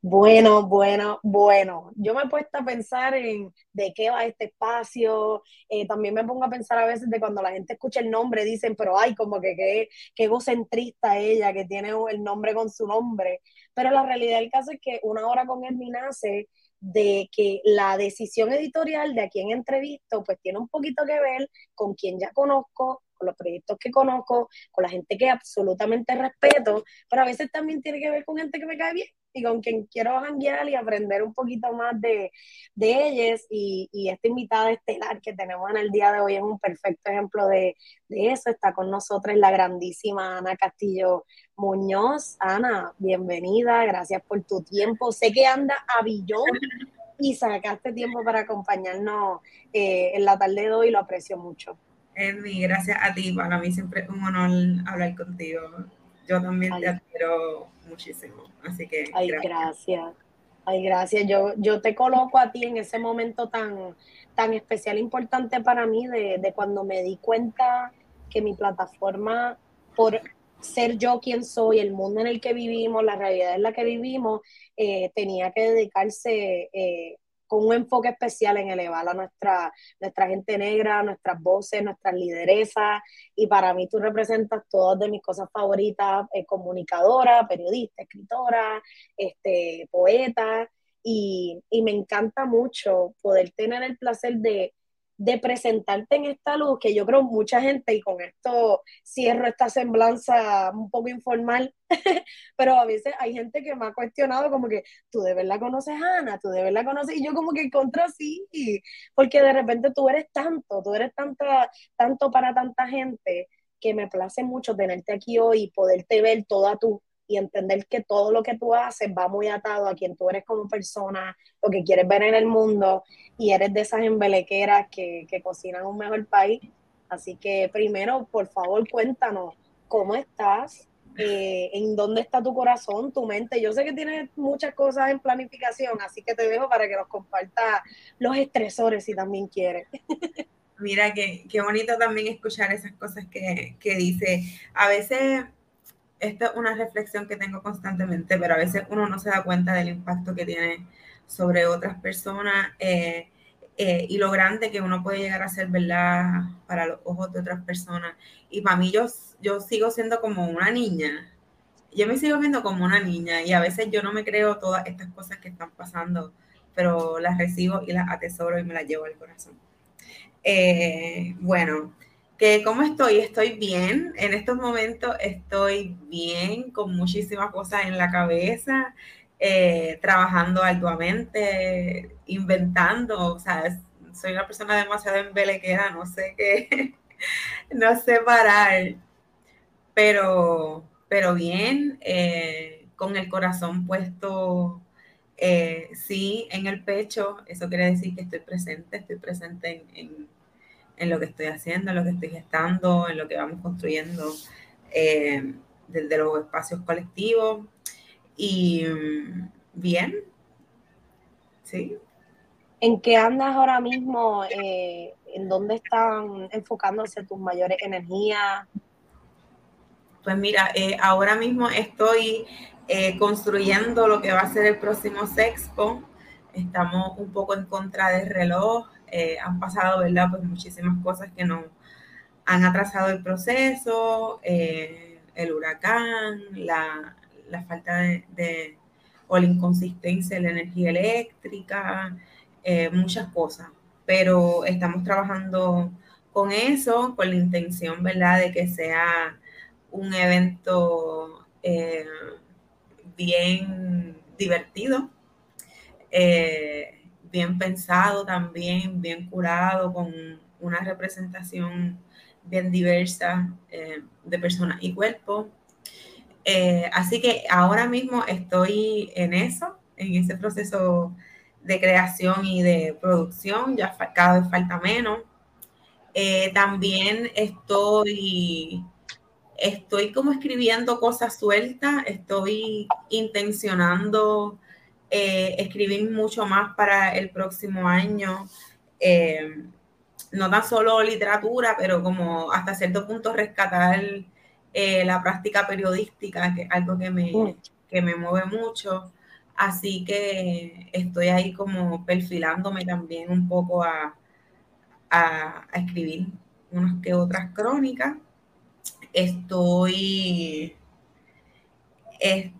Bueno, bueno, bueno. Yo me he puesto a pensar en de qué va este espacio. Eh, también me pongo a pensar a veces de cuando la gente escucha el nombre, dicen, pero ay, como que qué, qué egocentrista ella, que tiene el nombre con su nombre. Pero la realidad del caso es que una hora con él nace de que la decisión editorial de a quien entrevisto, pues tiene un poquito que ver con quien ya conozco, con los proyectos que conozco, con la gente que absolutamente respeto, pero a veces también tiene que ver con gente que me cae bien y con quien quiero janguear y aprender un poquito más de, de ellas. Y, y, esta invitada estelar que tenemos en el día de hoy es un perfecto ejemplo de, de eso. Está con nosotros la grandísima Ana Castillo Muñoz. Ana, bienvenida, gracias por tu tiempo. Sé que anda a billón y sacaste tiempo para acompañarnos eh, en la tarde de hoy, lo aprecio mucho. Edmi, gracias a ti. Para mí siempre es un honor hablar contigo. Yo también te admiro muchísimo. Así que. Ay, gracias. Ay, gracias. Yo, yo te coloco a ti en ese momento tan, tan especial, importante para mí, de, de cuando me di cuenta que mi plataforma, por ser yo quien soy, el mundo en el que vivimos, la realidad en la que vivimos, eh, tenía que dedicarse eh, con un enfoque especial en elevar a nuestra, nuestra gente negra, nuestras voces, nuestras lideresas. Y para mí tú representas todas de mis cosas favoritas, eh, comunicadora, periodista, escritora, este, poeta. Y, y me encanta mucho poder tener el placer de de presentarte en esta luz, que yo creo mucha gente, y con esto cierro esta semblanza un poco informal, pero a veces hay gente que me ha cuestionado como que, tú de verdad conoces a Ana, tú de verdad conoces, y yo como que contra sí, porque de repente tú eres tanto, tú eres tanta, tanto para tanta gente, que me place mucho tenerte aquí hoy y poderte ver toda tu y entender que todo lo que tú haces va muy atado a quien tú eres como persona, lo que quieres ver en el mundo y eres de esas embelequeras que, que cocinan un mejor país. Así que primero, por favor, cuéntanos cómo estás, eh, en dónde está tu corazón, tu mente. Yo sé que tienes muchas cosas en planificación, así que te dejo para que nos compartas los estresores si también quieres. Mira, qué, qué bonito también escuchar esas cosas que, que dice. A veces esta es una reflexión que tengo constantemente, pero a veces uno no se da cuenta del impacto que tiene sobre otras personas eh, eh, y lo grande que uno puede llegar a ser, ¿verdad? Para los ojos de otras personas. Y para mí yo, yo sigo siendo como una niña. Yo me sigo viendo como una niña y a veces yo no me creo todas estas cosas que están pasando, pero las recibo y las atesoro y me las llevo al corazón. Eh, bueno, que cómo estoy, estoy bien, en estos momentos estoy bien, con muchísimas cosas en la cabeza, eh, trabajando arduamente, inventando, o sea, soy una persona demasiado embelequera, no sé qué, no sé parar, pero, pero bien, eh, con el corazón puesto, eh, sí, en el pecho, eso quiere decir que estoy presente, estoy presente en en lo que estoy haciendo, en lo que estoy gestando, en lo que vamos construyendo eh, desde los espacios colectivos. Y mm, bien, ¿sí? ¿En qué andas ahora mismo? Eh, ¿En dónde están enfocándose tus mayores energías? Pues mira, eh, ahora mismo estoy construyendo lo que va a ser el próximo Sexpo. Estamos un poco en contra del reloj. Eh, han pasado, ¿verdad? Pues muchísimas cosas que nos han atrasado el proceso, eh, el huracán, la, falta de, o la inconsistencia de la energía eléctrica, eh, muchas cosas. Pero estamos trabajando con eso, con la intención, ¿verdad?, de que sea un evento bien divertido bien pensado también, bien curado, con una representación bien diversa eh, de personas y cuerpos. Eh, así que ahora mismo estoy en eso, en ese proceso de creación y de producción, ya cada vez falta menos. Eh, también estoy, estoy como escribiendo cosas sueltas, estoy intencionando eh, escribir mucho más para el próximo año. Eh, no tan solo literatura, pero como hasta cierto punto rescatar eh, la práctica periodística, que es algo que me, que me mueve mucho. Así que estoy ahí como perfilándome también un poco a, a, escribir unas que otras crónicas. Estoy, estoy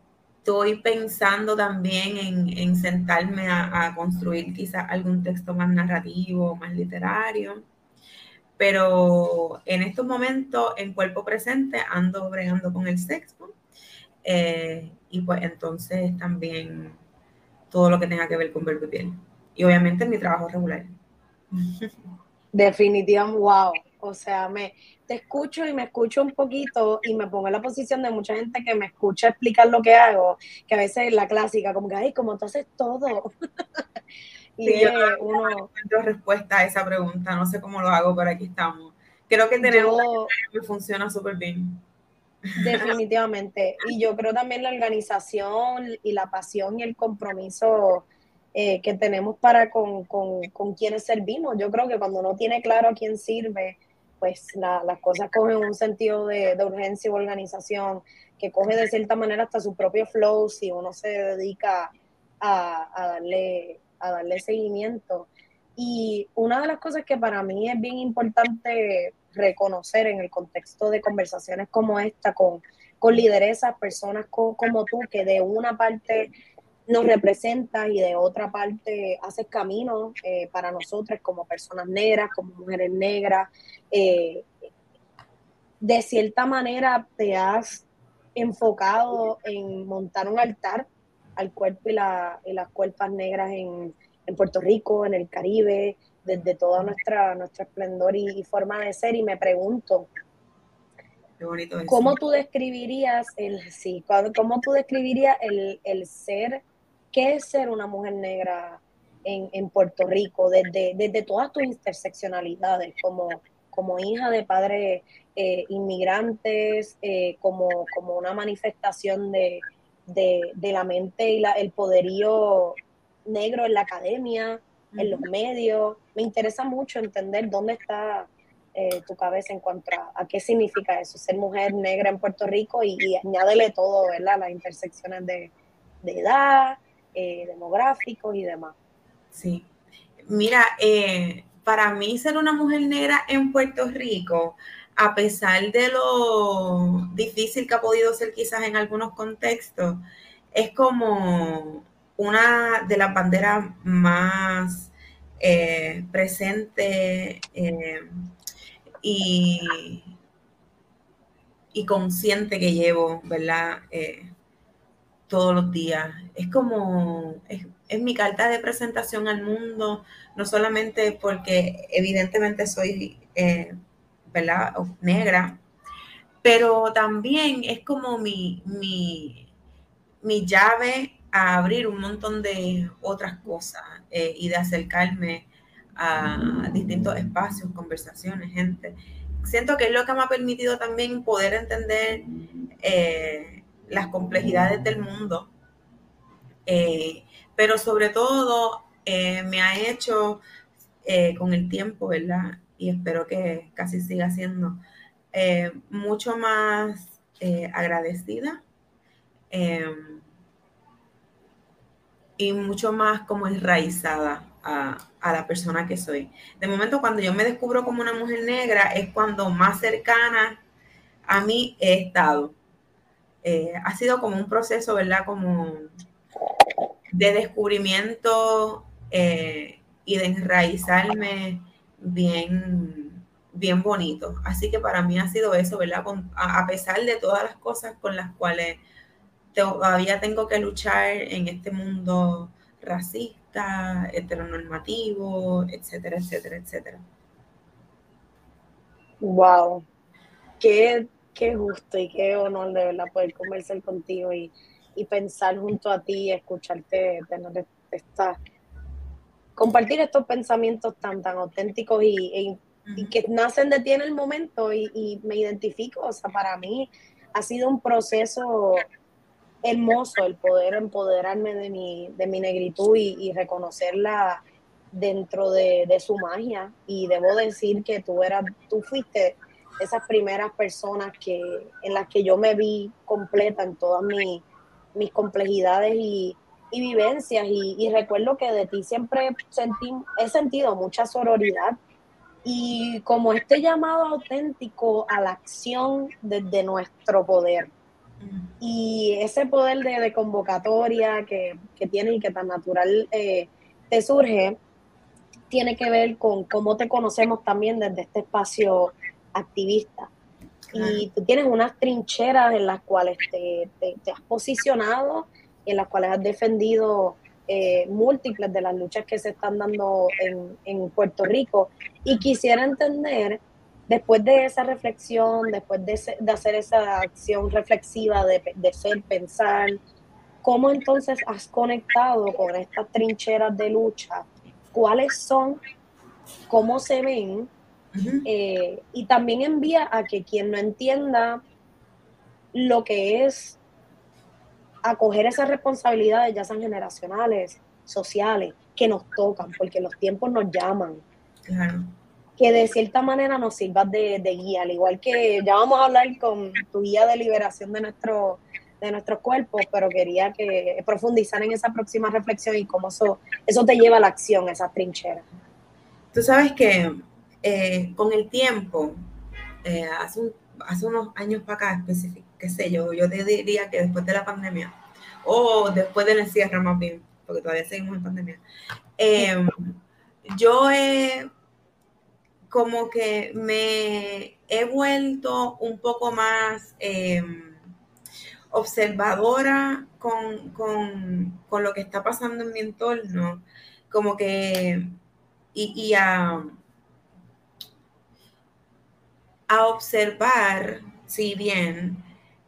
pensando también en, sentarme a, construir quizás algún texto más narrativo, más literario. Pero en estos momentos, en cuerpo presente, ando bregando con el sexo. Eh, y pues entonces también todo lo que tenga que ver con verbo y piel. Y obviamente mi trabajo regular. Definitivamente, wow. O sea, me te escucho y me escucho un poquito y me pongo en la posición de mucha gente que me escucha explicar lo que hago, que a veces es la clásica, como que, ay, como tú haces todo. y yo no encuentro respuesta a esa pregunta, no sé cómo lo hago, pero aquí estamos. Creo que tenemos que funciona súper bien. Definitivamente. Y yo creo también la organización y la pasión y el compromiso eh, que tenemos para con, con, quienes servimos. Yo creo que cuando uno tiene claro a quién sirve, pues las cosas cogen un sentido de, urgencia y organización, que coge de cierta manera hasta su propio flow si uno se dedica a, a, darle, a darle seguimiento. Y una de las cosas que para mí es bien importante reconocer en el contexto de conversaciones como esta, con, con lideresas, personas como tú, que de una parte nos representas y de otra parte haces camino eh, para nosotros como personas negras, como mujeres negras. Eh, de cierta manera te has enfocado en montar un altar al cuerpo y, la, y las cuerpas negras en, en, Puerto Rico, en el Caribe, desde toda nuestra, nuestro esplendor y, forma de ser. Y me pregunto, ¿cómo tú describirías el, sí, cómo tú describirías el, el ser qué es ser una mujer negra en, Puerto Rico, desde, desde, todas tus interseccionalidades, como, como hija de padres eh, inmigrantes, eh, como, como una manifestación de, la mente y la, el poderío negro en la academia, en los medios. Me interesa mucho entender dónde está eh, tu cabeza en cuanto a, qué significa eso, ser mujer negra en Puerto Rico y, y añádele todo, ¿verdad? Las intersecciones de, de edad, eh, demográficos y demás. Sí. Mira, eh, para mí ser una mujer negra en Puerto Rico, a pesar de lo difícil que ha podido ser quizás en algunos contextos, es como una de las banderas más eh, presentes y, y consciente que llevo, ¿verdad? Todos los días. Es como, es, mi carta de presentación al mundo, no solamente porque evidentemente soy, eh, ¿verdad?, negra, pero también es como mi, mi, mi, llave a abrir un montón de otras cosas eh, y de acercarme a distintos espacios, conversaciones, gente. Siento que es lo que me ha permitido también poder entender eh, las complejidades del mundo, eh, pero sobre todo eh, me ha hecho eh, con el tiempo, ¿verdad? Y espero que casi siga siendo mucho más agradecida y mucho más como enraizada a, la persona que soy. De momento, cuando yo me descubro como una mujer negra, es cuando más cercana a mí he estado. Eh, ha sido como un proceso, ¿verdad? Como de descubrimiento eh, y de enraizarme bien, bien bonito. Así que para mí ha sido eso, ¿verdad? a, pesar de todas las cosas con las cuales todavía tengo que luchar en este mundo racista, heteronormativo, etcétera, etcétera, etcétera. Wow, qué qué gusto y qué honor de verdad poder conversar contigo y, pensar junto a ti, escucharte, tener esta, compartir estos pensamientos tan, tan auténticos y, que nacen de ti en el momento y, me identifico, o sea, para mí ha sido un proceso hermoso el poder empoderarme de mi, de mi negritud y, reconocerla dentro de, de, su magia. Y debo decir que tú eras, tú fuiste esas primeras personas que, en las que yo me vi completa en todas mis, mis complejidades y, y vivencias. Y, recuerdo que de ti siempre sentí, he sentido mucha sororidad y como este llamado auténtico a la acción desde nuestro poder. Y ese poder de, convocatoria que, que tiene y que tan natural eh, te surge, tiene que ver con cómo te conocemos también desde este espacio activista. Y tú tienes unas trincheras en las cuales te, te, has posicionado y en las cuales has defendido eh, múltiples de las luchas que se están dando en, en, Puerto Rico. Y quisiera entender, después de esa reflexión, después de, de hacer esa acción reflexiva de, de, ser, pensar, ¿cómo entonces has conectado con estas trincheras de lucha? ¿Cuáles son? ¿Cómo se ven? Eh, y también envía a que quien no entienda lo que es acoger esas responsabilidades, ya sean generacionales, sociales, que nos tocan, porque los tiempos nos llaman. Que de cierta manera nos sirvas de, guía, al igual que ya vamos a hablar con tu guía de liberación de nuestro de nuestros cuerpos, pero quería que profundizar en esa próxima reflexión y cómo eso, eso te lleva a la acción, esas trincheras. Tú sabes que eh, con el tiempo, eh, hace, hace unos años para acá, qué sé yo, yo te diría que después de la pandemia, o después del encierro más bien, porque todavía seguimos en pandemia, em, yo he como que me he vuelto un poco más em, observadora con, con, con, lo que está pasando en mi entorno, como que, y, y a, a observar, si bien,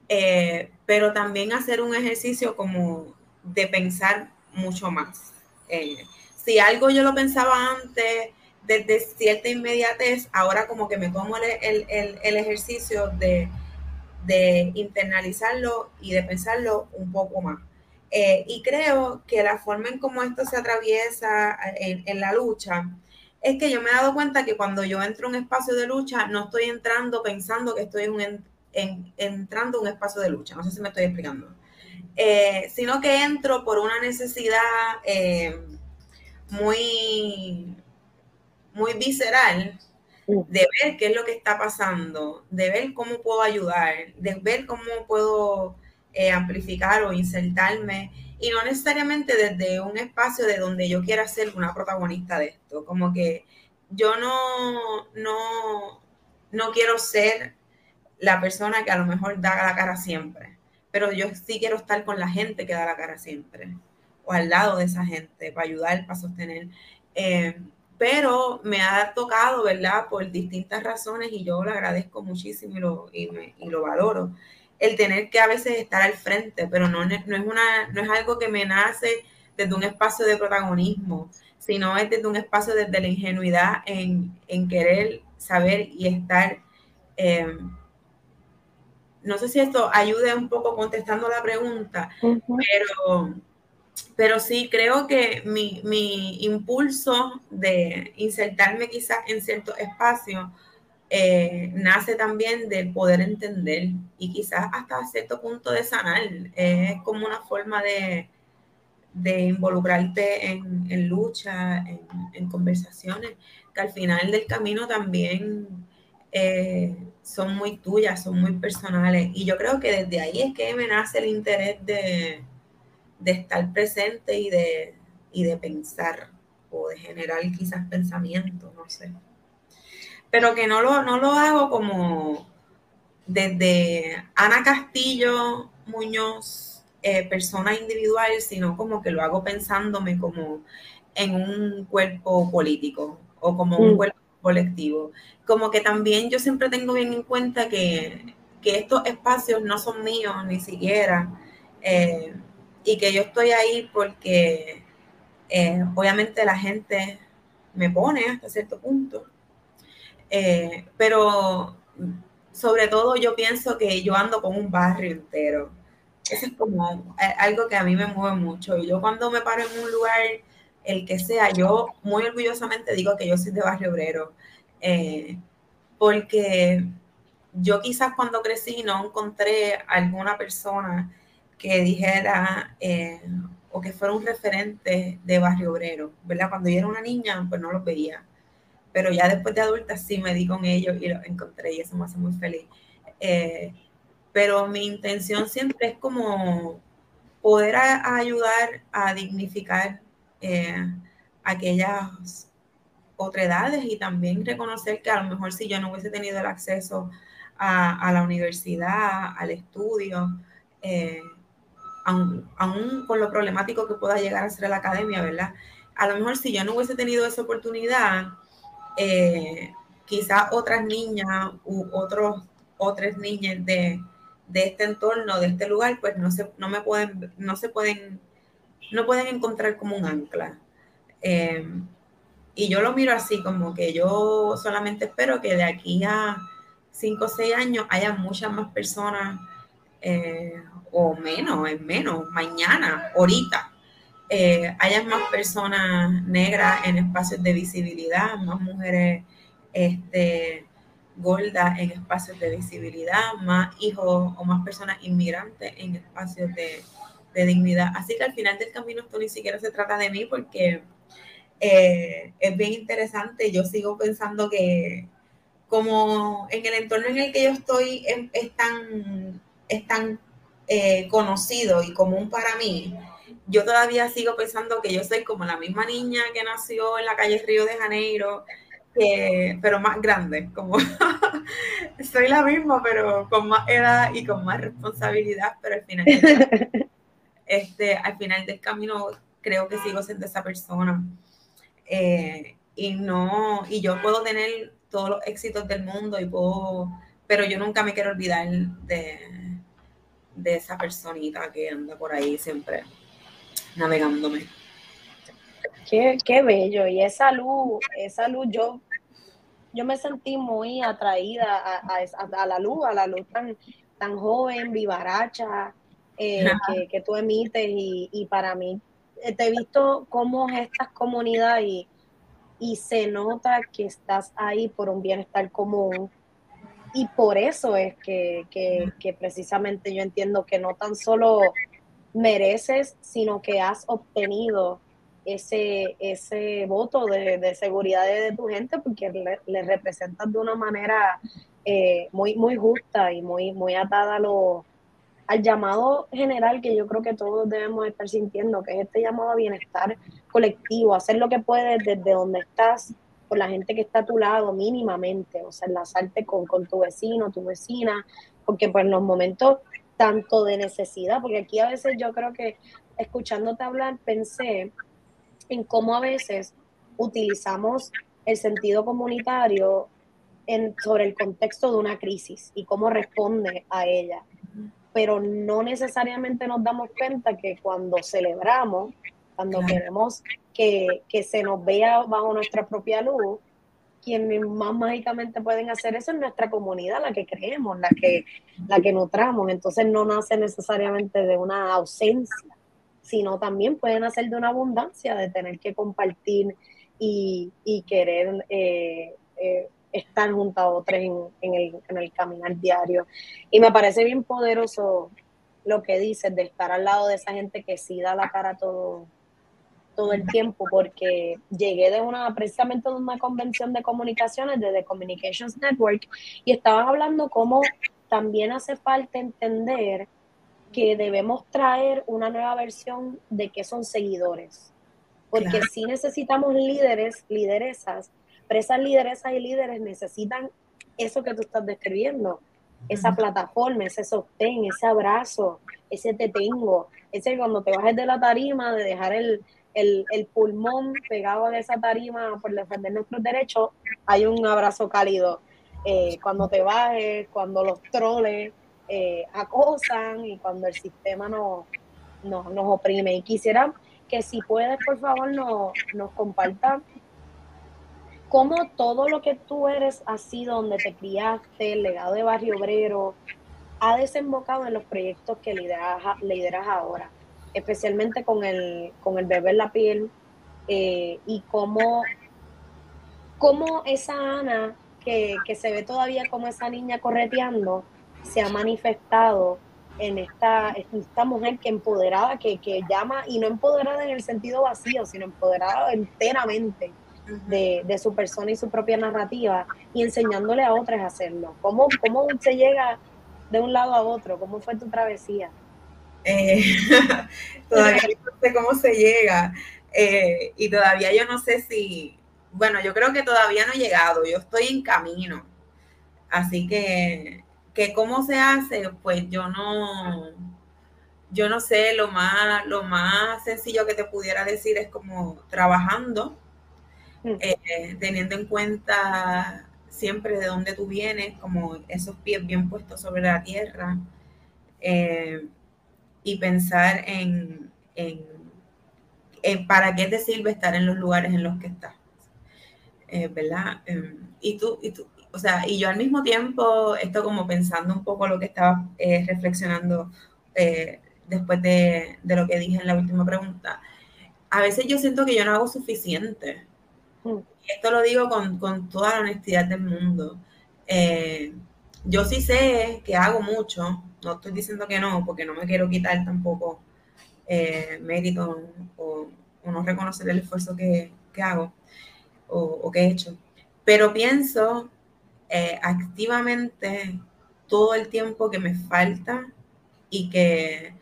eh, pero también hacer un ejercicio como de pensar mucho más. Eh, si algo yo lo pensaba antes desde cierta inmediatez, ahora como que me tomo el, ejercicio de, internalizarlo y de pensarlo un poco más. Eh, y creo que la forma en cómo esto se atraviesa en la lucha, es que yo me he dado cuenta que cuando yo entro en un espacio de lucha, no estoy entrando pensando que estoy en, entrando en un espacio de lucha. No sé si me estoy explicando. Eh, sino que entro por una necesidad eh, muy, muy visceral de ver qué es lo que está pasando, de ver cómo puedo ayudar, de ver cómo puedo eh, amplificar o insertarme y no necesariamente desde un espacio de donde yo quiera ser una protagonista de esto, como que yo no, no, no quiero ser la persona que a lo mejor da la cara siempre, pero yo sí quiero estar con la gente que da la cara siempre, o al lado de esa gente, para ayudar, para sostener. Eh, pero me ha tocado, ¿verdad? Por distintas razones y yo lo agradezco muchísimo y lo, y, y lo valoro el tener que a veces estar al frente, pero no, no, es, una, no es algo que me nace desde un espacio de protagonismo, sino es desde un espacio desde la ingenuidad en, querer saber y estar. Eh, no sé si esto ayude un poco contestando la pregunta, pero, pero sí creo que mi, mi impulso de insertarme quizás en cierto espacio eh, nace también del poder entender y quizás hasta cierto punto de sanar. Es como una forma de, involucrarte en, lucha, en, conversaciones, que al final del camino también eh, son muy tuyas, son muy personales. Y yo creo que desde ahí es que me nace el interés de, estar presente y de, y de pensar o de generar quizás pensamientos, no sé pero que no lo, no lo hago como desde Ana Castillo Muñoz, eh, persona individual, sino como que lo hago pensándome como en un cuerpo político o como un mm. cuerpo colectivo. Como que también yo siempre tengo bien en cuenta que, estos espacios no son míos ni siquiera, eh, y que yo estoy ahí porque eh, obviamente la gente me pone hasta cierto punto eh, pero sobre todo yo pienso que yo ando con un barrio entero. Eso es como eh, algo que a mí me mueve mucho. Y yo cuando me paro en un lugar, el que sea, yo muy orgullosamente digo que yo soy de barrio obrero. Eh, porque yo quizás cuando crecí no encontré alguna persona que dijera, o que fuera un referente de barrio obrero, ¿verdad? Cuando yo era una niña, pues no los veía, pero ya después de adulta sí me di con ellos y los encontré y eso me hace muy feliz. Eh, pero mi intención siempre es como poder ayudar a dignificar eh, aquellas otredades y también reconocer que a lo mejor si yo no hubiese tenido el acceso a, la universidad, al estudio, eh, aún, con lo problemático que pueda llegar a ser la academia, ¿verdad? A lo mejor si yo no hubiese tenido esa oportunidad, eh, quizás otras niñas u otros, otras niñas de, de, este entorno, de este lugar, pues no se, no me pueden, no se pueden, no pueden encontrar como un ancla. Eh, y yo lo miro así, como que yo solamente espero que de aquí a cinco o seis años haya muchas más personas, eh, o menos, en menos, mañana, ahorita, eh, haya más personas negras en espacios de visibilidad, más mujeres este, gordas en espacios de visibilidad, más hijos o más personas inmigrantes en espacios de, de dignidad. Así que al final del camino esto ni siquiera se trata de mí porque eh, es bien interesante. Yo sigo pensando que como en el entorno en el que yo estoy es, tan, es tan eh, conocido y común para mí, yo todavía sigo pensando que yo soy como la misma niña que nació en la calle Río de Janeiro, pero más grande, como soy la misma, pero con más edad y con más responsabilidad, pero al final, este, al final del camino creo que sigo siendo esa persona. Eh, y no, y yo puedo tener todos los éxitos del mundo y puedo, pero yo nunca me quiero olvidar de, de esa personita que anda por ahí siempre navegándome. Qué, qué bello, y esa luz, esa luz, yo, yo me sentí muy atraída a, la luz, a la luz tan, tan joven, vivaracha, eh, que, que, tú emites, y, y para mí te he visto cómo estas comunidades y, y se nota que estás ahí por un bienestar común. Y por eso es que, que, precisamente yo entiendo que no tan solo mereces, sino que has obtenido ese, ese voto de, seguridad de, tu gente porque le, representas de una manera eh, muy, muy justa y muy, muy atada a lo, al llamado general que yo creo que todos debemos estar sintiendo, que es este llamado a bienestar colectivo, hacer lo que puedes desde donde estás, con la gente que está a tu lado mínimamente, o sea, enlazarte con, con tu vecino, tu vecina, porque pues en los momentos tanto de necesidad, porque aquí a veces yo creo que escuchándote hablar pensé en cómo a veces utilizamos el sentido comunitario en, sobre el contexto de una crisis y cómo responde a ella. Pero no necesariamente nos damos cuenta que cuando celebramos, cuando queremos que, se nos vea bajo nuestra propia luz, quienes más mágicamente pueden hacer eso es nuestra comunidad, la que creemos, la que, la que nutramos. Entonces no nace necesariamente de una ausencia, sino también pueden nacer de una abundancia, de tener que compartir y, querer eh, eh, están junto a otros en, el, caminar diario. Y me parece bien poderoso lo que dices de estar al lado de esa gente que sí da la cara todo, todo el tiempo, porque llegué de una, precisamente de una convención de comunicaciones de The Communications Network y estaban hablando cómo también hace falta entender que debemos traer una nueva versión de qué son seguidores, porque si necesitamos líderes, lideresas pero esas lideresas y líderes necesitan eso que tú estás describiendo, esa plataforma, ese sostén, ese abrazo, ese te tengo, ese cuando te bajes de la tarima, de dejar el, pulmón pegado a esa tarima por defender nuestros derechos, hay un abrazo cálido. Eh, cuando te bajes, cuando los troles eh, acosan y cuando el sistema nos, nos oprime. Y quisiera que si puedes, por favor, nos, nos compartas cómo todo lo que tú eres así, donde te criaste, el legado de Barrio Obrero, ha desembocado en los proyectos que lideras, ahora, especialmente con el, con el bebé en la piel eh, y cómo, cómo esa Ana que, que, se ve todavía como esa niña correteando se ha manifestado en esta, esta mujer que empoderada, que, que llama, y no empoderada en el sentido vacío, sino empoderada enteramente de, de, su persona y su propia narrativa, y enseñándole a otras a hacerlo. ¿Cómo, cómo se llega de un lado a otro? ¿Cómo fue tu travesía? Eh, todavía no sé cómo se llega. Eh, y todavía yo no sé si, bueno, yo creo que todavía no he llegado, yo estoy en camino. Así que, que cómo se hace, pues yo no, yo no sé, lo más, lo más sencillo que te pudiera decir es como trabajando, mm. eh, teniendo en cuenta siempre de dónde tú vienes, como esos pies bien puestos sobre la tierra, eh, y pensar en, en, para qué te sirve estar en los lugares en los que estás. Eh, ¿Verdad? Em, y tú, y tú, o sea, y yo al mismo tiempo, esto como pensando un poco lo que estaba eh, reflexionando eh, después de, de, lo que dije en la última pregunta, a veces yo siento que yo no hago suficiente. Mm. Y esto lo digo con, con, toda la honestidad del mundo. Yo sí sé que hago mucho, no estoy diciendo que no, porque no me quiero quitar tampoco mérito o, no reconocer el esfuerzo que, que hago o, que he hecho. Pero pienso eh, activamente todo el tiempo que me falta y que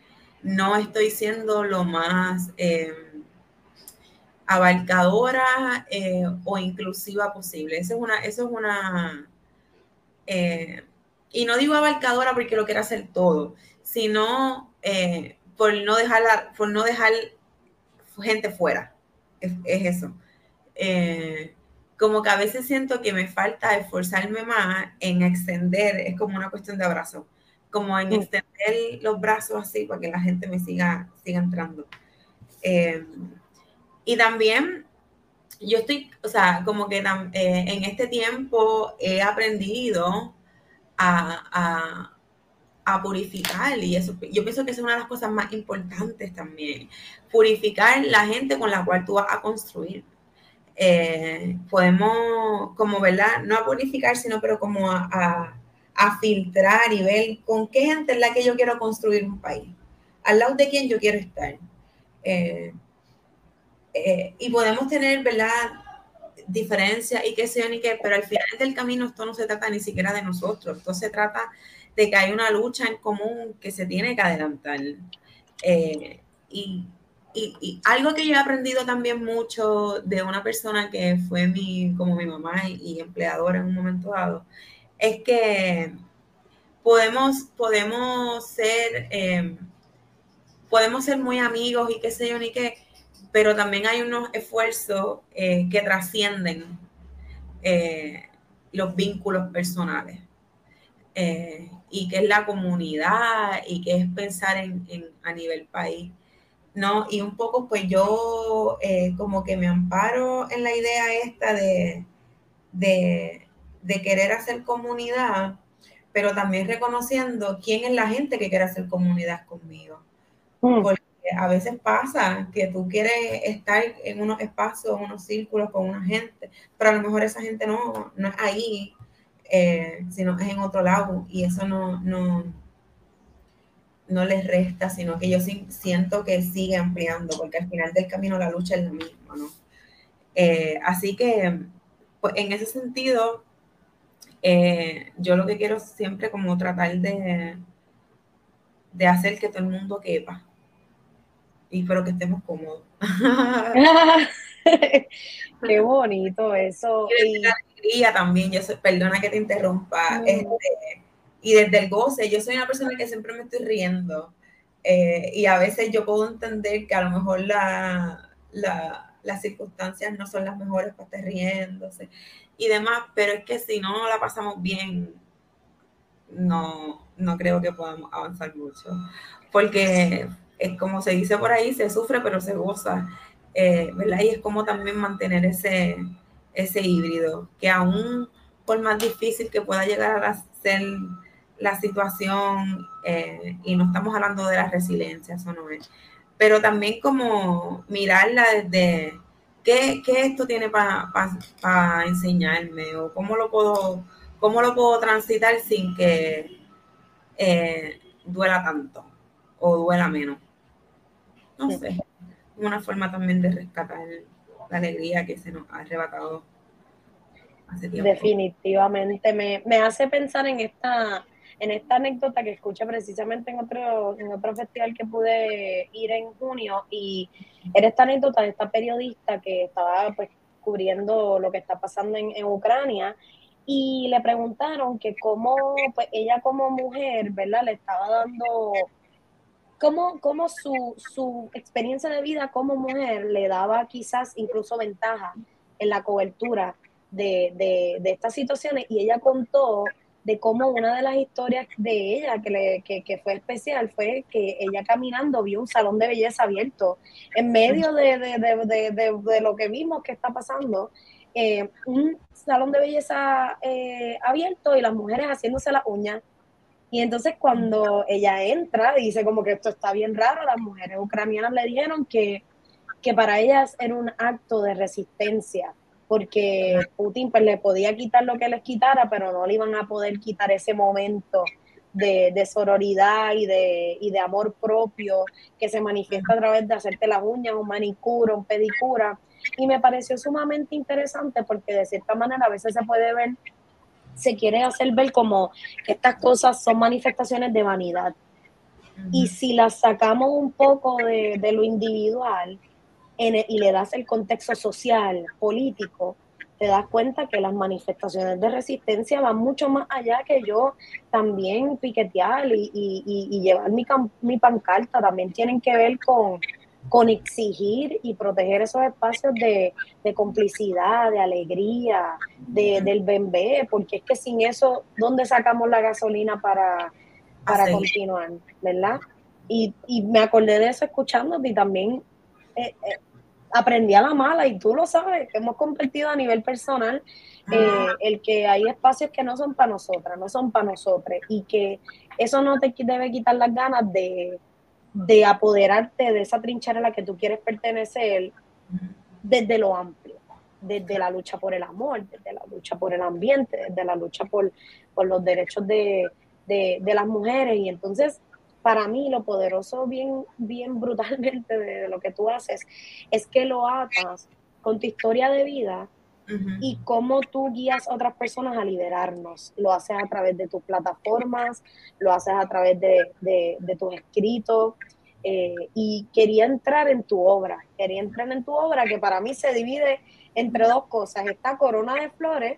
no estoy siendo lo más eh, abarcadora eh, o inclusiva posible. Eso es una, eso es una y no digo abarcadora porque lo quiero hacer todo, sino por no dejar por no dejar gente fuera. Es, es eso como que a veces siento que me falta esforzarme más en extender, es como una cuestión de abrazo, como en extender los brazos así para que la gente me siga, siga entrando. Em, y también yo estoy, o sea, como que eh, en este tiempo he aprendido a, a, purificar y eso, yo pienso que es una de las cosas más importantes también, purificar la gente con la cual tú vas a construir. Eh, podemos, como, ¿verdad? No a purificar, sino pero como a, filtrar y ver con qué gente es la que yo quiero construir un país, al lado de quién yo quiero estar. Eh, eh, y podemos tener, ¿verdad? Diferencias y qué sé yo ni qué, pero al final del camino esto no se trata ni siquiera de nosotros, esto se trata de que hay una lucha en común que se tiene que adelantar. y y, algo que yo he aprendido también mucho de una persona que fue mi, como mi mamá y, empleadora en un momento dado, es que podemos, podemos ser, em, podemos ser muy amigos y qué sé yo ni qué, pero también hay unos esfuerzos eh, que trascienden eh, los vínculos personales. Eh, y que es la comunidad y que es pensar en, en, a nivel país. ¿no? Y un poco pues yo eh, como que me amparo en la idea esta de, de, querer hacer comunidad, pero también reconociendo quién es la gente que quiere hacer comunidad conmigo. Mm. Porque a veces pasa que tú quieres estar en unos espacios, unos círculos con una gente, pero a lo mejor esa gente no, no es ahí, eh, sino es en otro lado y eso no, no, no les resta, sino que yo siento que sigue ampliando, porque al final del camino la lucha es la misma, ¿no? Eh, así que, pues, en ese sentido, eh, yo lo que quiero siempre como tratar de, de hacer que todo el mundo quepa. Y pero que estemos cómodos. Qué bonito eso. Y la alegría también, yo perdona que te interrumpa. Este, y desde el goce, yo soy una persona que siempre me estoy riendo eh, y a veces yo puedo entender que a lo mejor la, las circunstancias no son las mejores para estar riéndose y demás, pero es que si no la pasamos bien, no, no creo que podamos avanzar mucho, porque es como se dice por ahí, se sufre pero se goza, eh, ¿verdad? Y es como también mantener ese, ese híbrido, que aún por más difícil que pueda llegar a ser la situación, eh, y no estamos hablando de la resiliencia, eso no es, pero también como mirarla desde qué, qué esto tiene para enseñarme o cómo lo puedo, cómo lo puedo transitar sin que, eh, duela tanto o duela menos. No sé, una forma también de rescatar la alegría que se nos ha arrebatado hace tiempo. Definitivamente, me, me hace pensar en esta en esta anécdota que escuché precisamente en otro, en otro festival que pude ir en junio y era esta anécdota de esta periodista que estaba pues cubriendo lo que está pasando en, en Ucrania y le preguntaron que cómo pues ella como mujer, ¿verdad? Le estaba dando, cómo, cómo su, su experiencia de vida como mujer le daba quizás incluso ventaja en la cobertura de, de, de estas situaciones y ella contó de cómo una de las historias de ella que, le, que, fue especial fue que ella caminando vio un salón de belleza abierto en medio de, de, lo que vimos que está pasando. Eh, un salón de belleza eh, abierto y las mujeres haciéndose las uñas. Y entonces cuando ella entra, dice como que esto está bien raro, las mujeres ucranianas le dijeron que, que para ellas era un acto de resistencia porque Putin pues, le podía quitar lo que les quitara, pero no le iban a poder quitar ese momento de, de sororidad y de, y de amor propio que se manifiesta a través de hacerte las uñas, un manicura, un pedicura. Y me pareció sumamente interesante porque de cierta manera a veces se puede ver, se quiere hacer ver como que estas cosas son manifestaciones de vanidad. Y si las sacamos un poco de, de lo individual, y le das el contexto social, político, te das cuenta que las manifestaciones de resistencia van mucho más allá que yo también piquetear y, llevar mi, mi, pancarta, también tienen que ver con, con exigir y proteger esos espacios de, complicidad, de alegría, de, del bembé, porque es que sin eso, ¿dónde sacamos la gasolina para, para continuar? ¿Verdad? Y, me acordé de eso escuchándote y también eh, eh, aprendí a la mala y tú lo sabes, que hemos compartido a nivel personal eh, el que hay espacios que no son para nosotras, no son para nosotros y que eso no te debe quitar las ganas de, de apoderarte de esa trinchera a la que tú quieres pertenecer desde lo amplio, desde la lucha por el amor, desde la lucha por el ambiente, desde la lucha por, por los derechos de, de, de las mujeres. Y entonces para mí lo poderoso bien, bien brutalmente de, lo que tú haces es que lo atas con tu historia de vida y cómo tú guías a otras personas a liderarnos. Lo haces a través de tus plataformas, lo haces a través de, tus escritos. Eh, y quería entrar en tu obra, quería entrar en tu obra que para mí se divide entre dos cosas. Está Corona de Flores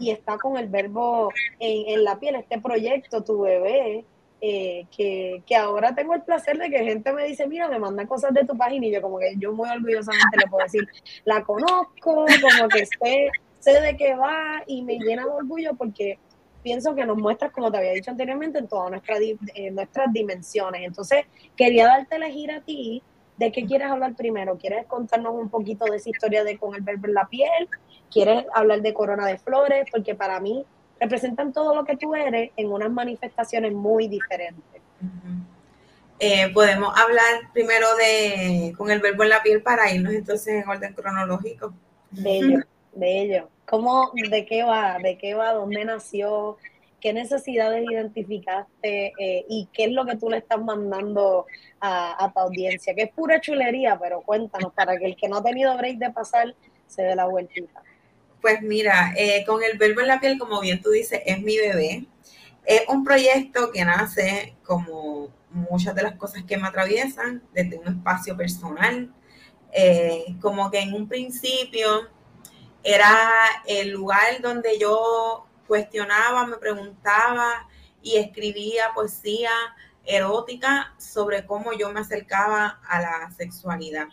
y está con el verbo en, en la piel, este proyecto, tu bebé, eh, que, que, ahora tengo el placer de que gente me dice, mira, me manda cosas de tu página y yo como que yo muy orgullosamente le puedo decir, la conozco, como que sé, sé de qué va y me llena de orgullo porque pienso que nos muestras, como te había dicho anteriormente, en todas nuestra, nuestras dimensiones. Entonces, quería darte a elegir a ti de qué quieres hablar primero. ¿Quieres contarnos un poquito de esa historia de con el verbo en la piel? ¿Quieres hablar de Corona de Flores? Porque para mí representan todo lo que tú eres en unas manifestaciones muy diferentes. Eh, podemos hablar primero de con el verbo en la piel para irnos entonces en orden cronológico. Bello, bello. ¿Cómo, de qué va? ¿De qué va? ¿Dónde nació? ¿Qué necesidades identificaste? Eh, ¿Y qué es lo que tú le estás mandando a, a tu audiencia? Que es pura chulería, pero cuéntanos para que el que no ha tenido break de pasar se dé la vueltita. Pues mira, eh, con el verbo en la piel, como bien tú dices, es mi bebé. Es un proyecto que nace como muchas de las cosas que me atraviesan desde un espacio personal. Eh, como que en un principio era el lugar donde yo cuestionaba, me preguntaba y escribía poesía erótica sobre cómo yo me acercaba a la sexualidad,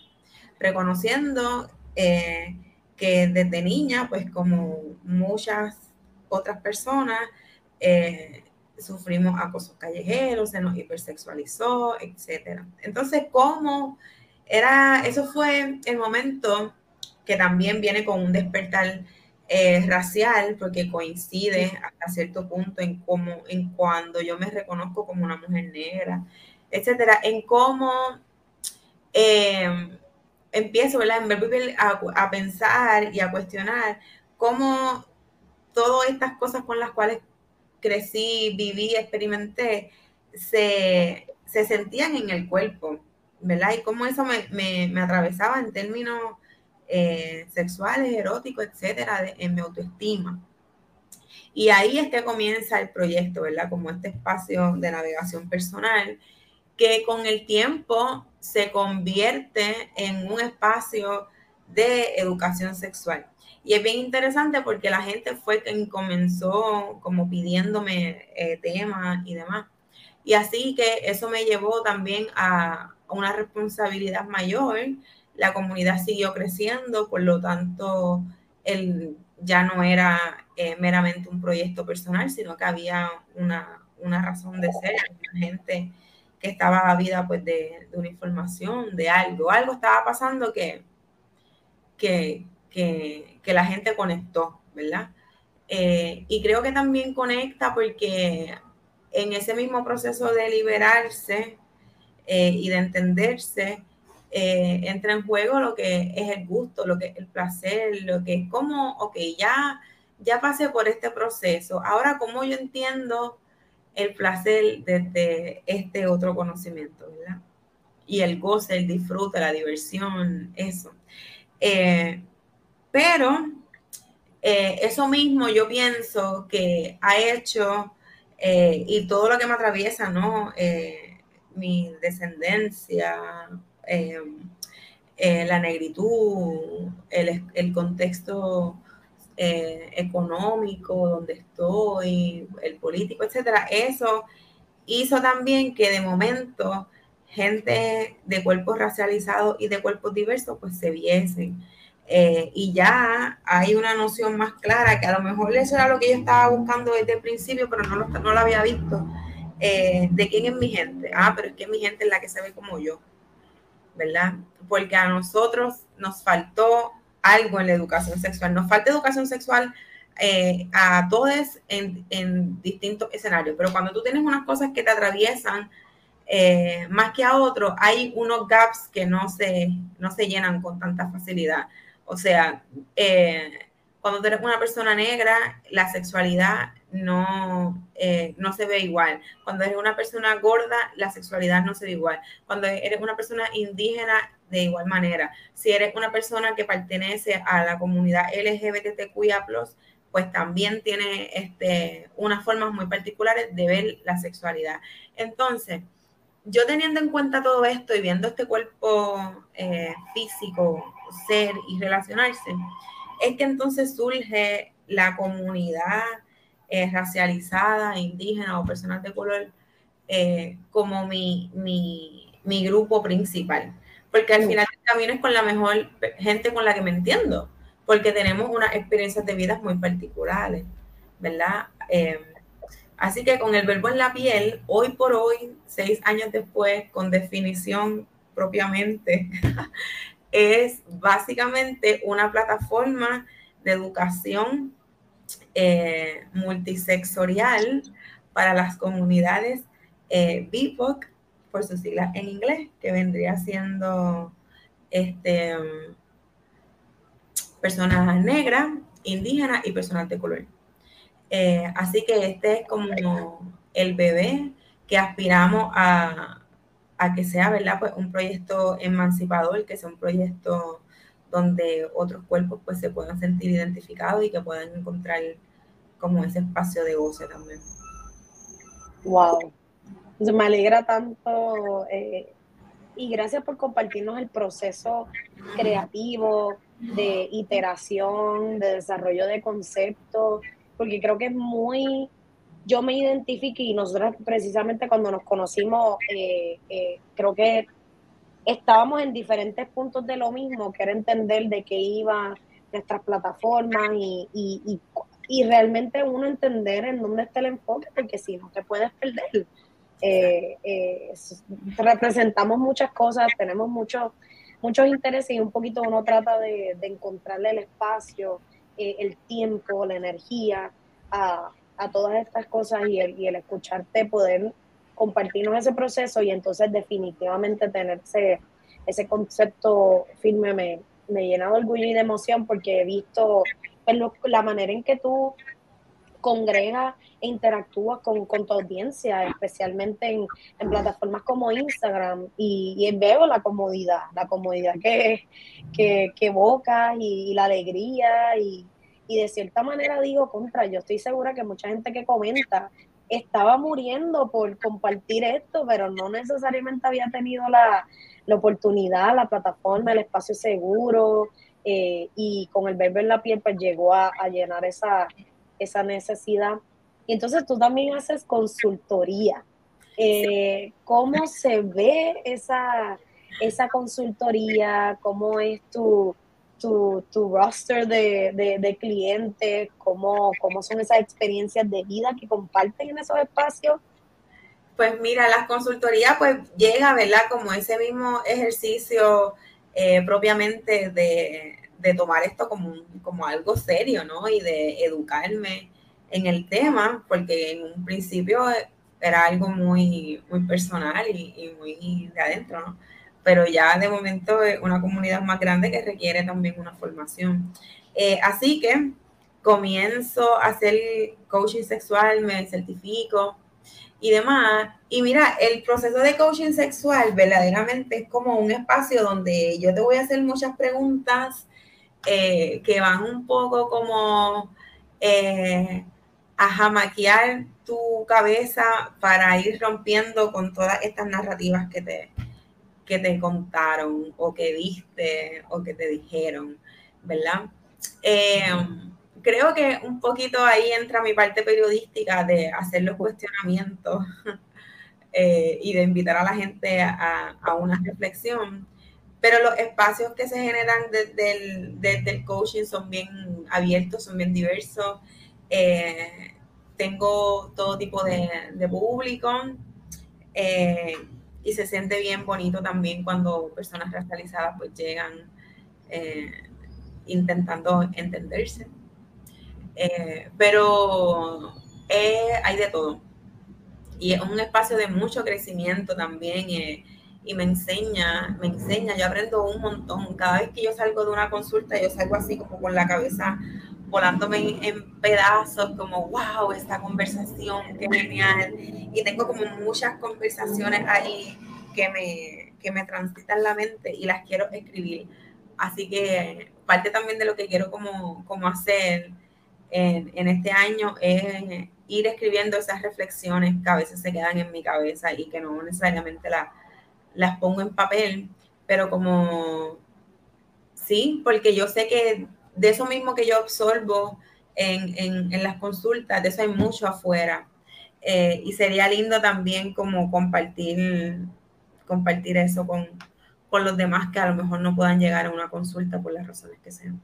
reconociendo eh, que desde niña, pues como muchas otras personas, eh, sufrimos acosos callejeros, se nos hipersexualizó, etc. Entonces, ¿cómo era? Eso fue el momento que también viene con un despertar eh, racial, porque coincide hasta cierto punto en cómo, en cuando yo me reconozco como una mujer negra, etcétera, en cómo eh, empiezo, ¿verdad? A pensar y a cuestionar cómo todas estas cosas con las cuales crecí, viví, experimenté, se, sentían en el cuerpo, ¿verdad? Y cómo eso me, atravesaba en términos eh, sexuales, eróticos, etcétera, en mi autoestima. Y ahí es que comienza el proyecto, ¿verdad? Como este espacio de navegación personal que con el tiempo se convierte en un espacio de educación sexual. Y es bien interesante porque la gente fue quien comenzó como pidiéndome eh, temas y demás. Y así que eso me llevó también a una responsabilidad mayor. La comunidad siguió creciendo, por lo tanto, el, ya no era eh, meramente un proyecto personal, sino que había una, una razón de ser, la gente que estaba a vida pues, de, una información, de algo. Algo estaba pasando que, que, la gente conectó, ¿verdad? Eh, y creo que también conecta porque en ese mismo proceso de liberarse eh, y de entenderse, eh, entra en juego lo que es el gusto, lo que es el placer, lo que es como, ok, ya, ya pasé por este proceso, ahora cómo yo entiendo el placer desde este otro conocimiento, ¿verdad? Y el goce, el disfrute, la diversión, eso. Eh, pero eh, eso mismo yo pienso que ha hecho, eh, y todo lo que me atraviesa, ¿no? mi descendencia, la negritud, el, el contexto eh, económico, donde estoy, el político, etcétera, eso hizo también que de momento gente de cuerpos racializados y de cuerpos diversos pues se viesen. Eh, y ya hay una noción más clara que a lo mejor eso era lo que yo estaba buscando desde el principio, pero no lo, no lo había visto, eh, de quién es mi gente. Ah, pero es que mi gente es la que se ve como yo, ¿verdad? Porque a nosotros nos faltó algo en la educación sexual. Nos falta educación sexual eh, a todos en, distintos escenarios, pero cuando tú tienes unas cosas que te atraviesan eh, más que a otros, hay unos gaps que no se, no se llenan con tanta facilidad. O sea, eh, cuando tú eres una persona negra, la sexualidad no, eh, no se ve igual. Cuando eres una persona gorda, la sexualidad no se ve igual. Cuando eres una persona indígena, de igual manera. Si eres una persona que pertenece a la comunidad LGBTQIA, pues también tiene este, unas formas muy particulares de ver la sexualidad. Entonces, yo teniendo en cuenta todo esto y viendo este cuerpo eh, físico, ser y relacionarse, es que entonces surge la comunidad eh, racializada, indígena o personas de color eh, como mi, grupo principal. Porque al final camino es con la mejor gente con la que me entiendo, porque tenemos unas experiencias de vida muy particulares, ¿verdad? Eh, así que con el verbo en la piel, hoy por hoy, seis años después, con definición propiamente, es básicamente una plataforma de educación eh, multisexorial para las comunidades eh, BIPOC, por sus siglas en inglés, que vendría siendo este, personas negras, indígenas y personas de color. Eh, así que este es como el bebé que aspiramos a, a que sea, ¿verdad? Pues un proyecto emancipador, que sea un proyecto donde otros cuerpos pues se puedan sentir identificados y que puedan encontrar como ese espacio de goce también. Wow. Me alegra tanto eh, y gracias por compartirnos el proceso creativo de iteración, de desarrollo de conceptos, porque creo que es muy yo me identifiqué y nosotros precisamente cuando nos conocimos, eh, eh, creo que estábamos en diferentes puntos de lo mismo, que era entender de qué iban nuestras plataformas y, y, y, realmente uno entender en dónde está el enfoque, porque si no te puedes perder. Eh, representamos muchas cosas, tenemos muchos muchos intereses y un poquito uno trata de, de encontrarle el espacio, el tiempo, la energía a, a todas estas cosas y el, y el escucharte poder compartirnos ese proceso y entonces definitivamente tener ese, concepto firme me, me llena de orgullo y de emoción porque he visto pues, la manera en que tú congregas e interactúas con, tu audiencia, especialmente en, plataformas como Instagram, y, veo la comodidad, la comodidad que, que, que evocas y, la alegría, y, y de cierta manera digo, contra, yo estoy segura que mucha gente que comenta estaba muriendo por compartir esto, pero no necesariamente había tenido la, oportunidad, la plataforma, el espacio seguro, eh, y con el verbo en la piel, pues llegó a, llenar esa, esa necesidad. Y entonces tú también haces consultoría. Eh, ¿Cómo se ve esa, esa consultoría? ¿Cómo es tu, tu, roster de, clientes, cómo, cómo son esas experiencias de vida que comparten en esos espacios. Pues mira, las consultorías pues llega, ¿verdad? Como ese mismo ejercicio eh, propiamente de, tomar esto como, como algo serio, ¿no? Y de educarme en el tema, porque en un principio era algo muy, muy personal y, y muy de adentro, ¿no? Pero ya de momento es una comunidad más grande que requiere también una formación. Eh, así que comienzo a hacer coaching sexual, me certifico y demás. Y mira, el proceso de coaching sexual verdaderamente es como un espacio donde yo te voy a hacer muchas preguntas eh, que van un poco como eh, a jamaquear tu cabeza para ir rompiendo con todas estas narrativas que te, que te contaron o que viste o que te dijeron, ¿verdad? Eh, creo que un poquito ahí entra mi parte periodística de hacer los cuestionamientos eh, y de invitar a la gente a, una reflexión. Pero los espacios que se generan desde el, coaching son bien abiertos, son bien diversos. Eh, tengo todo tipo de, de público y se siente bien bonito también cuando personas racializadas pues llegan eh, intentando entenderse. Eh, pero hay de todo. Y es un espacio de mucho crecimiento también eh, y me enseña, me enseña, yo aprendo un montón. Cada vez que yo salgo de una consulta, yo salgo así como con la cabeza volándome en, pedazos, como, wow, esta conversación, qué genial. Y tengo como muchas conversaciones ahí que me, que me transitan la mente y las quiero escribir. Así que parte también de lo que quiero como, como hacer en, este año es ir escribiendo esas reflexiones que a veces se quedan en mi cabeza y que no necesariamente la, las pongo en papel, pero como sí, porque yo sé que de eso mismo que yo absorbo en, en, las consultas, de eso hay mucho afuera. Eh, y sería lindo también como compartir, compartir eso con, con los demás que a lo mejor no puedan llegar a una consulta por las razones que sean.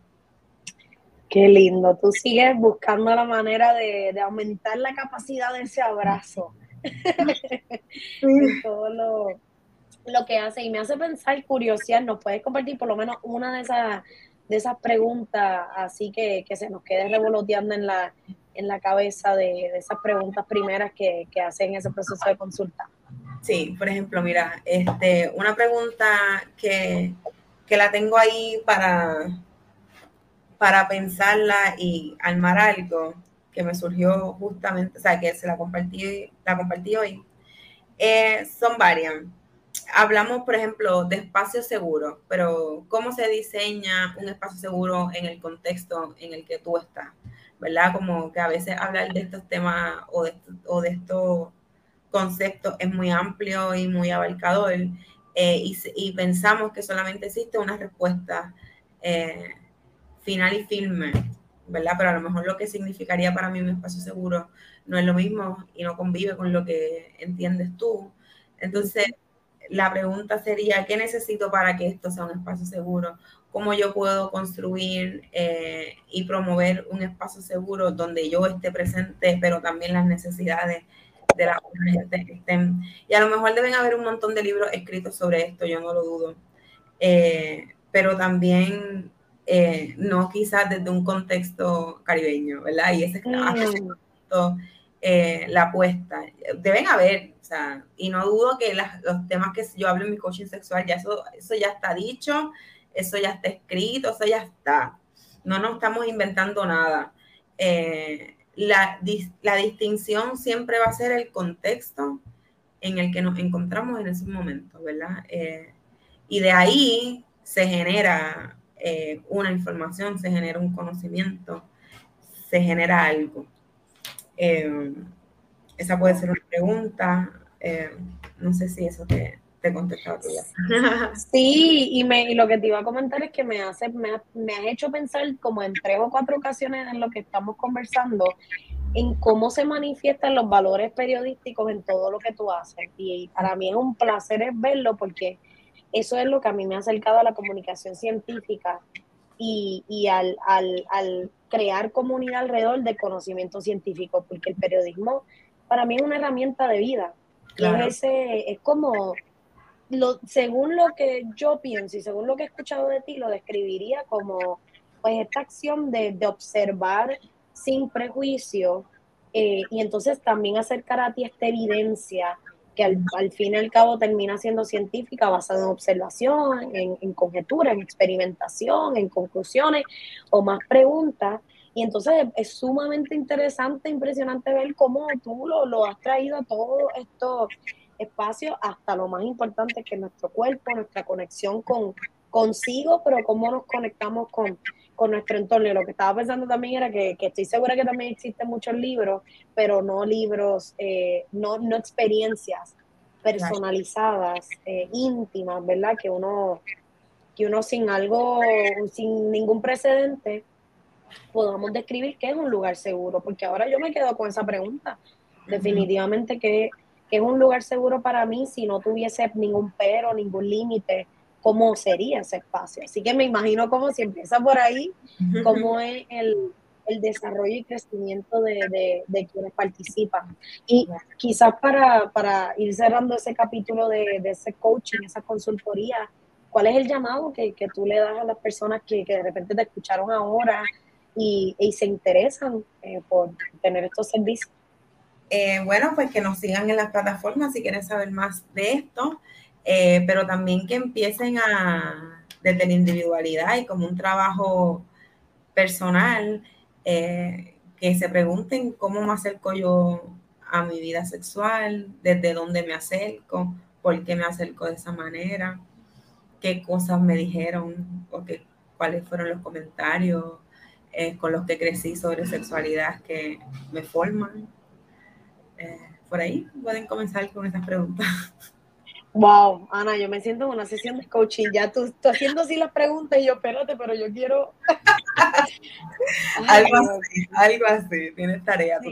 Qué lindo. Tú sigues buscando la manera de, de aumentar la capacidad de ese abrazo. todo lo, lo, que hace. Y me hace pensar, curiosidad, ¿nos puedes compartir por lo menos una de esas de esas preguntas así que, se nos quede revoloteando en la, en la cabeza de, esas preguntas primeras que, que hacen ese proceso de consulta. Sí, por ejemplo, mira, este, una pregunta que, la tengo ahí para, para pensarla y armar algo que me surgió justamente, o sea, que se la compartí, la compartí hoy, eh, son varias hablamos, por ejemplo, de espacio seguro, pero ¿cómo se diseña un espacio seguro en el contexto en el que tú estás? ¿Verdad? Como que a veces hablar de estos temas o de, o de estos conceptos es muy amplio y muy abarcador eh, y, pensamos que solamente existe una respuesta eh, final y firme, ¿verdad? Pero a lo mejor lo que significaría para mí un espacio seguro no es lo mismo y no convive con lo que entiendes tú. Entonces, la pregunta sería, ¿qué necesito para que esto sea un espacio seguro? ¿Cómo yo puedo construir eh, y promover un espacio seguro donde yo esté presente, pero también las necesidades de la gente estén? Y a lo mejor deben haber un montón de libros escritos sobre esto, yo no lo dudo. Eh, pero también eh, no quizás desde un contexto caribeño, ¿verdad? Y ese es mm. la apuesta. Deben haber y no dudo que los temas que yo hablo en mi coaching sexual, ya eso, eso ya está dicho, eso ya está escrito, eso ya está. No nos estamos inventando nada. Eh, la, la distinción siempre va a ser el contexto en el que nos encontramos en ese momento, ¿verdad? Eh, y de ahí se genera eh, una información, se genera un conocimiento, se genera algo. Eh, esa puede ser una pregunta. no sé si eso te, te contestaba. Sí, y, me, y lo que te iba a comentar es que me, hace, me, me has hecho pensar como en tres o cuatro ocasiones en lo que estamos conversando en cómo se manifiestan los valores periodísticos en todo lo que tú haces. Y para mí es un placer verlo porque eso es lo que a mí me ha acercado a la comunicación científica y, y al, al, al, crear comunidad alrededor del conocimiento científico, porque el periodismo para mí es una herramienta de vida. es, ese, es como, lo, según lo que yo pienso y según lo que he escuchado de ti, lo describiría como pues esta acción de, de observar sin prejuicio eh, y entonces también acercar a ti esta evidencia que al, fin y al cabo termina siendo científica basada en observación, en, en conjetura, en experimentación, en conclusiones o más preguntas. Y entonces es sumamente interesante, impresionante ver cómo tú lo, lo has traído a todos estos espacios hasta lo más importante que nuestro cuerpo, nuestra conexión con consigo, pero cómo nos conectamos con, con nuestro entorno. Y lo que estaba pensando también era que, estoy segura que también existen muchos libros, pero no libros, eh, no, no experiencias personalizadas, eh, íntimas, ¿verdad? Que uno, que uno sin algo, sin ningún precedente, podamos describir qué es un lugar seguro, porque ahora yo me quedo con esa pregunta. Definitivamente que, que es un lugar seguro para mí si no tuviese ningún pero, ningún límite, cómo sería ese espacio. Así que me imagino cómo si empieza por ahí, cómo es el, desarrollo y crecimiento de, quienes participan. Y quizás para, para ir cerrando ese capítulo de, ese coaching, esa consultoría, ¿cuál es el llamado que, tú le das a las personas que, de repente te escucharon ahora y, se interesan eh, por tener estos servicios? Eh, bueno, pues que nos sigan en las plataformas si quieren saber más de esto. Eh, pero también que empiecen a, desde la individualidad y como un trabajo personal, eh, que se pregunten cómo me acerco yo a mi vida sexual, desde dónde me acerco, por qué me acerco de esa manera, qué cosas me dijeron o qué, cuáles fueron los comentarios eh, con los que crecí sobre sexualidad que me forman. por ahí pueden comenzar con esas preguntas. Wow, Ana, yo me siento en una sesión de coaching. Ya tú, tú haciendo así las preguntas y yo, espérate, pero yo quiero. algo así, algo así. Tienes tarea tú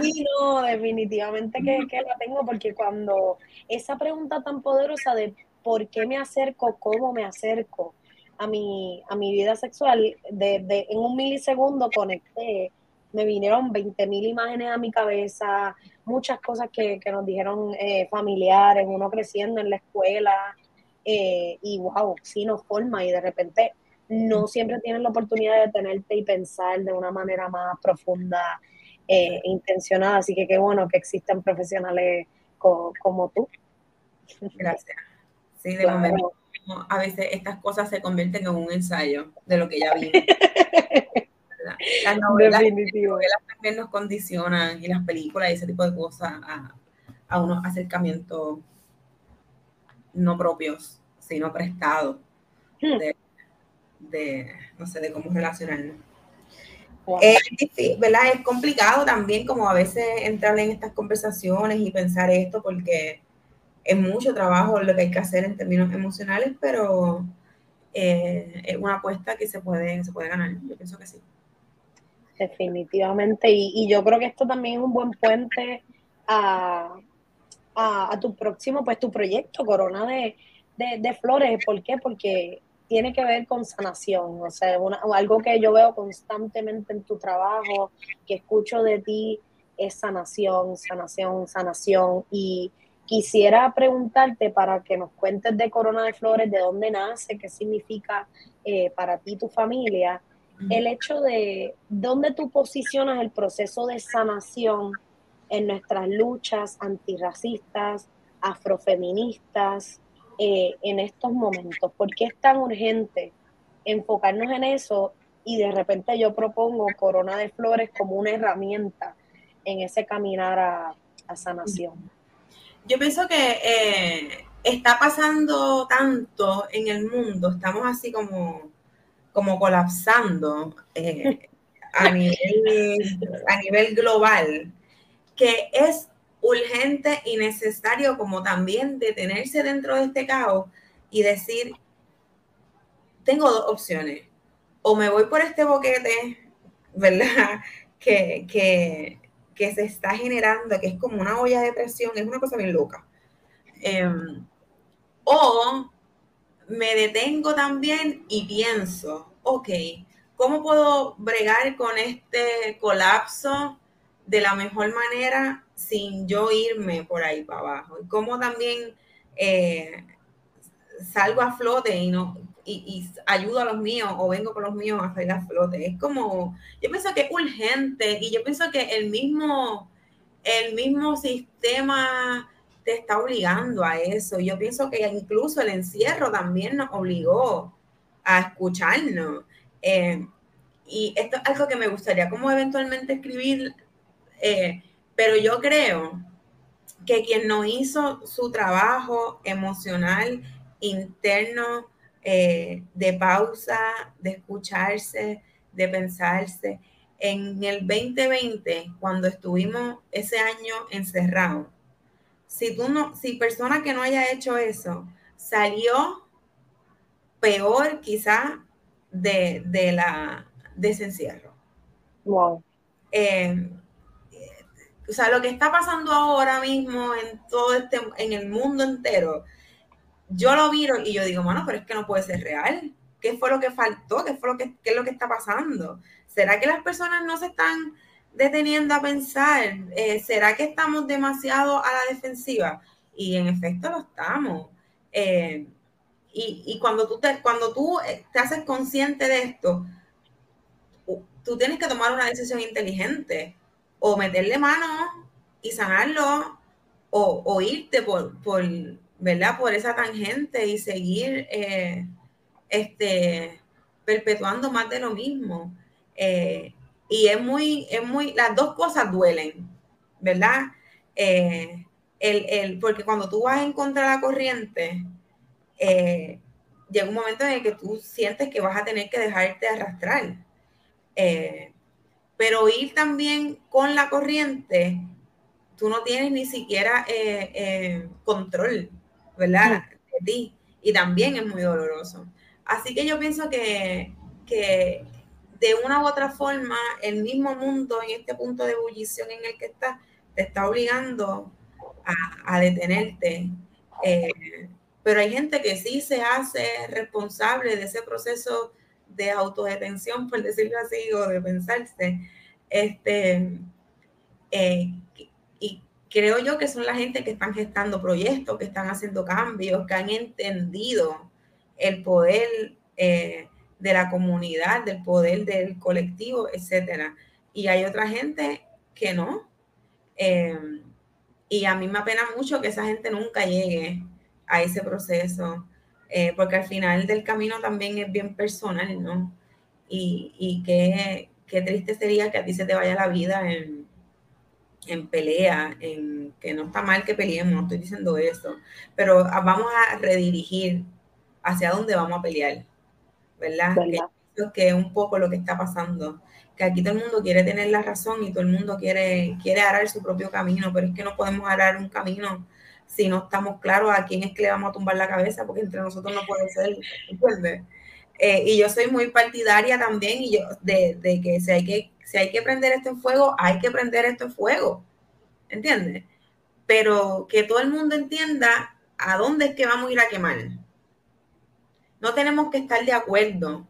sí, no, definitivamente que, que, la tengo, porque cuando esa pregunta tan poderosa de por qué me acerco, cómo me acerco a mi, a mi vida sexual, de, de en un milisegundo conecté me vinieron 20 mil imágenes a mi cabeza, muchas cosas que, nos dijeron eh, familiares, uno creciendo en la escuela, eh, y wow, sí nos forma y de repente no siempre tienes la oportunidad de detenerte y pensar de una manera más profunda e intencionada, así que qué bueno que existen profesionales como tú. Gracias. Sí, de momento a veces estas cosas se convierten en un ensayo de lo que ya Las novelas, también nos condicionan y las películas y ese tipo de cosas a, a unos acercamientos no propios, sino prestados hmm. de, no sé, de cómo relacionarnos. Es ¿verdad? Es complicado también como a veces entrar en estas conversaciones y pensar esto porque es mucho trabajo lo que hay que hacer en términos emocionales, pero eh, es una apuesta que se puede, se puede ganar. Yo pienso que sí. Definitivamente, y, yo creo que esto también es un buen puente a, tu próximo, pues tu proyecto, Corona de, Flores. ¿Por qué? Porque tiene que ver con sanación, o sea, algo que yo veo constantemente en tu trabajo, que escucho de ti, es sanación, sanación, sanación. Y quisiera preguntarte para que nos cuentes de Corona de Flores, de dónde nace, qué significa eh, para ti tu familia el hecho de dónde tú posicionas el proceso de sanación en nuestras luchas antirracistas, afrofeministas, eh, en estos momentos. ¿Por qué es tan urgente enfocarnos en eso y de repente yo propongo Corona de Flores como una herramienta en ese caminar a, sanación. Yo pienso que eh, está pasando tanto en el mundo, estamos así como, como colapsando eh, a, nivel, a nivel global, que es urgente y necesario como también detenerse dentro de este caos y decir, tengo dos opciones, o me voy por este boquete, ¿verdad? Que, que, que se está generando, que es como una olla de presión, es una cosa bien loca. Em, o me detengo también y pienso, ok, ¿cómo puedo bregar con este colapso de la mejor manera sin yo irme por ahí para abajo? Y cómo también eh, salgo a flote y no y, ayudo a los míos o vengo con los míos a salir a flote. Es como, yo pienso que es urgente y yo pienso que el mismo, el mismo sistema está obligando a eso. Yo pienso que incluso el encierro también nos obligó a escucharnos. Eh, y esto es algo que me gustaría como eventualmente escribir, eh, pero yo creo que quien no hizo su trabajo emocional interno eh, de pausa, de escucharse, de pensarse, en el 2020, cuando estuvimos ese año encerrados, si tú no, si persona que no haya hecho eso salió peor quizá de, de la de ese encierro. Wow. Eh, o sea, lo que está pasando ahora mismo en todo este, en el mundo entero, yo lo miro y yo digo, bueno, pero es que no puede ser real. ¿Qué fue lo que faltó? ¿Qué fue lo que, qué es lo que está pasando? ¿Será que las personas no se están deteniendo a pensar, eh, ¿será que estamos demasiado a la defensiva? Y en efecto lo estamos. Eh, y, cuando tú, te, cuando tú eh, te haces consciente de esto, tú tienes que tomar una decisión inteligente, o meterle mano y sanarlo, o, irte por, por, ¿verdad? por esa tangente y seguir este, perpetuando más de lo mismo. Y es muy, es muy, las dos cosas duelen, ¿verdad? Eh, el, porque cuando tú vas en contra de la corriente, eh, llega un momento en el que tú sientes que vas a tener que dejarte arrastrar. Eh, pero ir también con la corriente, tú no tienes ni siquiera control, ¿verdad? De ti. Y también es muy doloroso. Así que yo pienso que, que de una u otra forma, el mismo mundo en este punto de ebullición en el que estás, te está obligando a, detenerte. Eh, pero hay gente que sí se hace responsable de ese proceso de autodetención, por decirlo así, o de pensarse. Este, eh, y creo yo que son la gente que están gestando proyectos, que están haciendo cambios, que han entendido el poder eh, de la comunidad, del poder del colectivo, etcétera. Y hay otra gente que no. Em, y a mí me apena mucho que esa gente nunca llegue a ese proceso, eh, porque al final del camino también es bien personal, ¿no? Y, y qué, qué, triste sería que a ti se te vaya la vida en, en pelea, en que no está mal que peleemos, no estoy diciendo eso, pero vamos a redirigir hacia dónde vamos a pelear. ¿Verdad? Que, es un poco lo que está pasando, que aquí todo el mundo quiere tener la razón y todo el mundo quiere, quiere arar su propio camino, pero es que no podemos arar un camino si no estamos claros a quién es que le vamos a tumbar la cabeza, porque entre nosotros no puede ser, ¿entiendes? Eh, y yo soy muy partidaria también y yo, de, de, que, si hay que si hay que prender esto en fuego, hay que prender esto en fuego, ¿entiendes? Pero que todo el mundo entienda a dónde es que vamos a ir a quemar no tenemos que estar de acuerdo,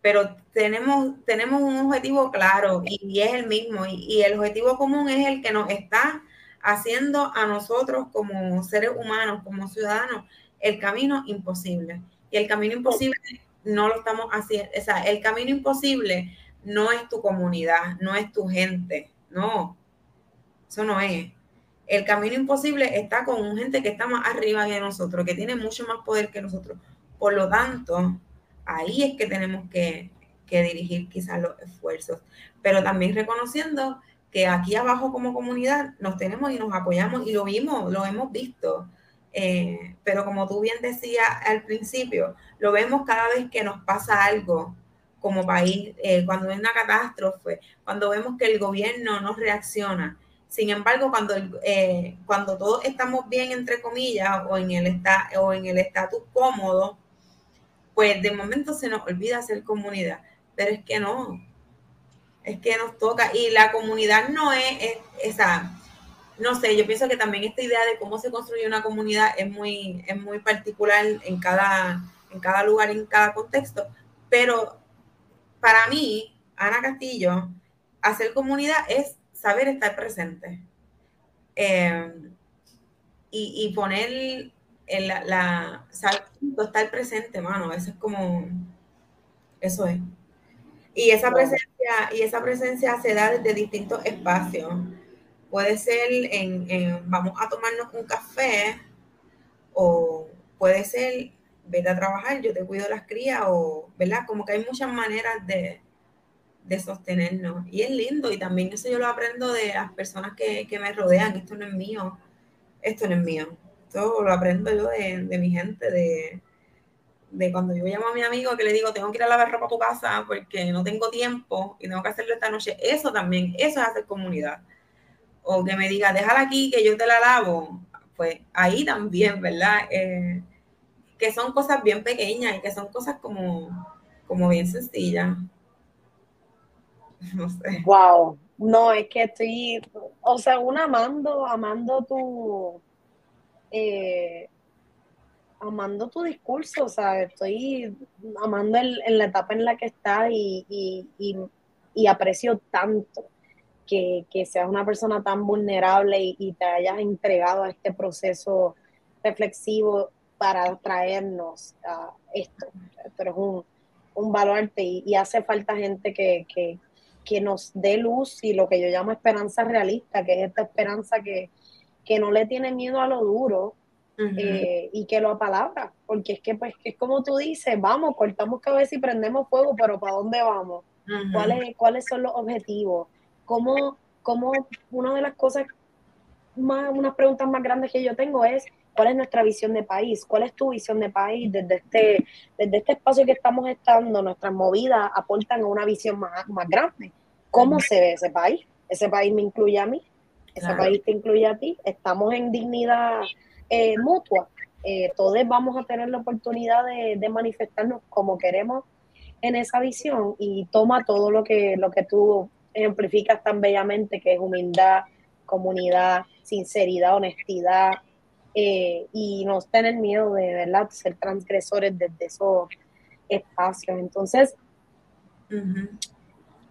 pero tenemos, tenemos un objetivo claro y, es el mismo. Y, el objetivo común es el que nos está haciendo a nosotros como seres humanos, como ciudadanos, el camino imposible. Y el camino imposible no lo estamos haciendo. O sea, el camino imposible no es tu comunidad, no es tu gente. No, eso no es. El camino imposible está con gente que está más arriba que nosotros, que tiene mucho más poder que nosotros por lo tanto, ahí es que tenemos que, que dirigir quizás los esfuerzos, pero también reconociendo que aquí abajo como comunidad nos tenemos y nos apoyamos y lo vimos, lo hemos visto. Eh, pero como tú bien decías al principio, lo vemos cada vez que nos pasa algo como país, eh, cuando es una catástrofe, cuando vemos que el gobierno no reacciona. Sin embargo, cuando, eh, cuando todos estamos bien, entre comillas, o en el o en el estatus cómodo, pues de momento se nos olvida hacer comunidad. Pero es que no, es que nos toca. Y la comunidad no es, esa, no sé, yo pienso que también esta idea de cómo se construye una comunidad es muy, es muy particular en cada, en cada lugar, en cada contexto. Pero para mí, Ana Castillo, hacer comunidad es saber estar presente. Eh, y, y, poner en la, la estar presente, mano, eso es como, eso es. Y esa presencia, y esa presencia se da desde distintos espacios. Puede ser en, vamos a tomarnos un café, o puede ser vete a trabajar, yo te cuido las crías, o, ¿verdad? Como que hay muchas maneras de, de sostenernos. Y es lindo, y también eso yo lo aprendo de las personas que, que, me rodean. Esto no es mío, esto no es mío. Esto lo aprendo yo de, de mi gente, de, de cuando yo llamo a mi amigo que le digo, tengo que ir a lavar ropa a tu casa porque no tengo tiempo y tengo que hacerlo esta noche, eso también, eso es hacer comunidad. O que me diga, déjala aquí que yo te la lavo, pues ahí también, ¿verdad? Eh, que son cosas bien pequeñas y que son cosas como, como bien sencillas. No sé. Wow, no, es que estoy, o sea, un amando, amando tu... Eh, amando tu discurso, o sea, estoy amando en la etapa en la que estás y, aprecio tanto que, seas una persona tan vulnerable y, te hayas entregado a este proceso reflexivo para traernos a esto. Pero es un, un baluarte y, hace falta gente que, que, nos dé luz y lo que yo llamo esperanza realista, que es esta esperanza que, que no le tiene miedo a lo duro, eh, y que lo apalabra, porque es que pues es como tú dices, vamos, cortamos cabeza y prendemos fuego, pero ¿para dónde vamos? ¿Cuáles, ¿Cuáles son los objetivos? ¿Cómo, cómo una de las cosas más, unas preguntas más grandes que yo tengo es, ¿cuál es nuestra visión de país? ¿Cuál es tu visión de país desde este, desde este espacio que estamos estando? Nuestras movidas aportan a una visión más, más grande. ¿Cómo se ve ese país? Ese país me incluye a mí, ese país te incluye a ti. Estamos en dignidad eh, mutua. Eh, todos vamos a tener la oportunidad de, manifestarnos como queremos en esa visión y toma todo lo que, lo que tú ejemplificas tan bellamente, que es humildad, comunidad, sinceridad, honestidad, eh, y no tener miedo de ¿verdad? ser transgresores desde esos espacios. Entonces,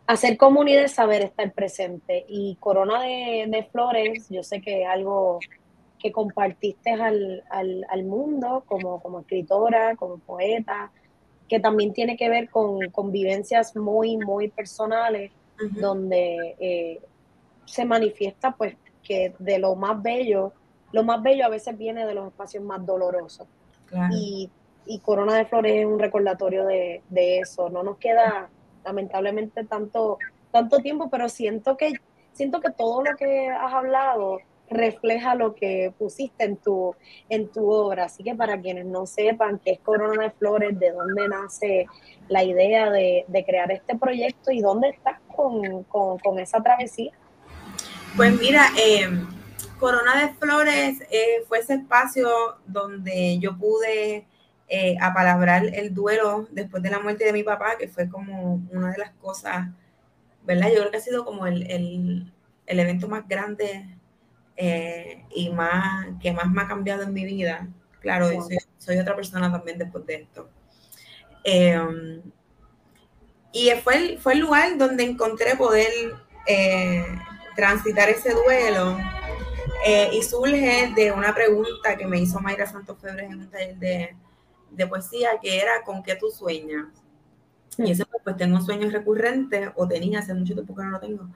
hacer comunidad es saber estar presente. Y Corona de, de Flores, yo sé que es algo que compartiste al, al, al mundo como, como, escritora, como poeta, que también tiene que ver con, con vivencias muy, muy personales, donde eh, se manifiesta pues que de lo más bello, lo más bello a veces viene de los espacios más dolorosos. Y, y, Corona de Flores es un recordatorio de, de, eso. No nos queda lamentablemente tanto, tanto tiempo, pero siento que, siento que todo lo que has hablado refleja lo que pusiste en tu, en tu obra. Así que para quienes no sepan qué es Corona de Flores, de dónde nace la idea de, crear este proyecto y dónde estás con, esa travesía. Pues mira, eh, Corona de Flores eh, fue ese espacio donde yo pude eh, apalabrar el duelo después de la muerte de mi papá, que fue como una de las cosas, ¿verdad? Yo creo que ha sido como el, el evento más grande eh, y más, que más me ha cambiado en mi vida. Claro, soy, otra persona también después de esto. Em, y fue el, fue el lugar donde encontré poder eh, transitar ese duelo eh, y surge de una pregunta que me hizo Mayra Santos Febres en un taller de, de poesía, que era ¿con qué tú sueñas? Y ese pues tengo sueños recurrentes, o tenía hace mucho tiempo que no lo tengo,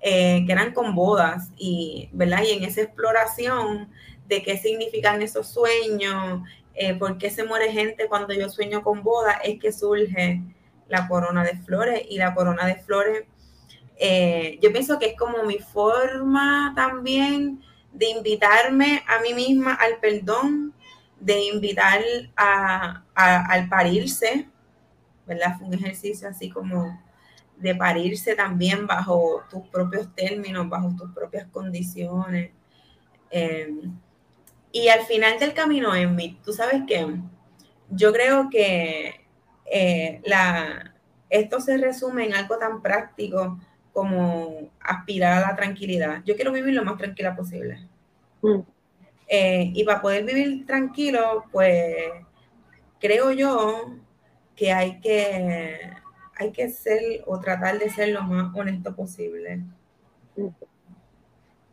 eh, que eran con bodas, y, ¿verdad? y en esa exploración de qué significan esos sueños, eh, por qué se muere gente cuando yo sueño con bodas, es que surge la corona de flores y la corona de flores, eh, yo pienso que es como mi forma también de invitarme a mí misma al perdón, de invitar a, al parirse, ¿verdad? Fue un ejercicio así como de parirse también bajo tus propios términos, bajo tus propias condiciones. Eh, y al final del camino, Emmy, tú sabes que yo creo que eh, la, esto se resume en algo tan práctico como aspirar a la tranquilidad. Yo quiero vivir lo más tranquila posible. Mm. Eh, y para poder vivir tranquilo, pues creo yo que hay que hay que ser o tratar de ser lo más honesto posible.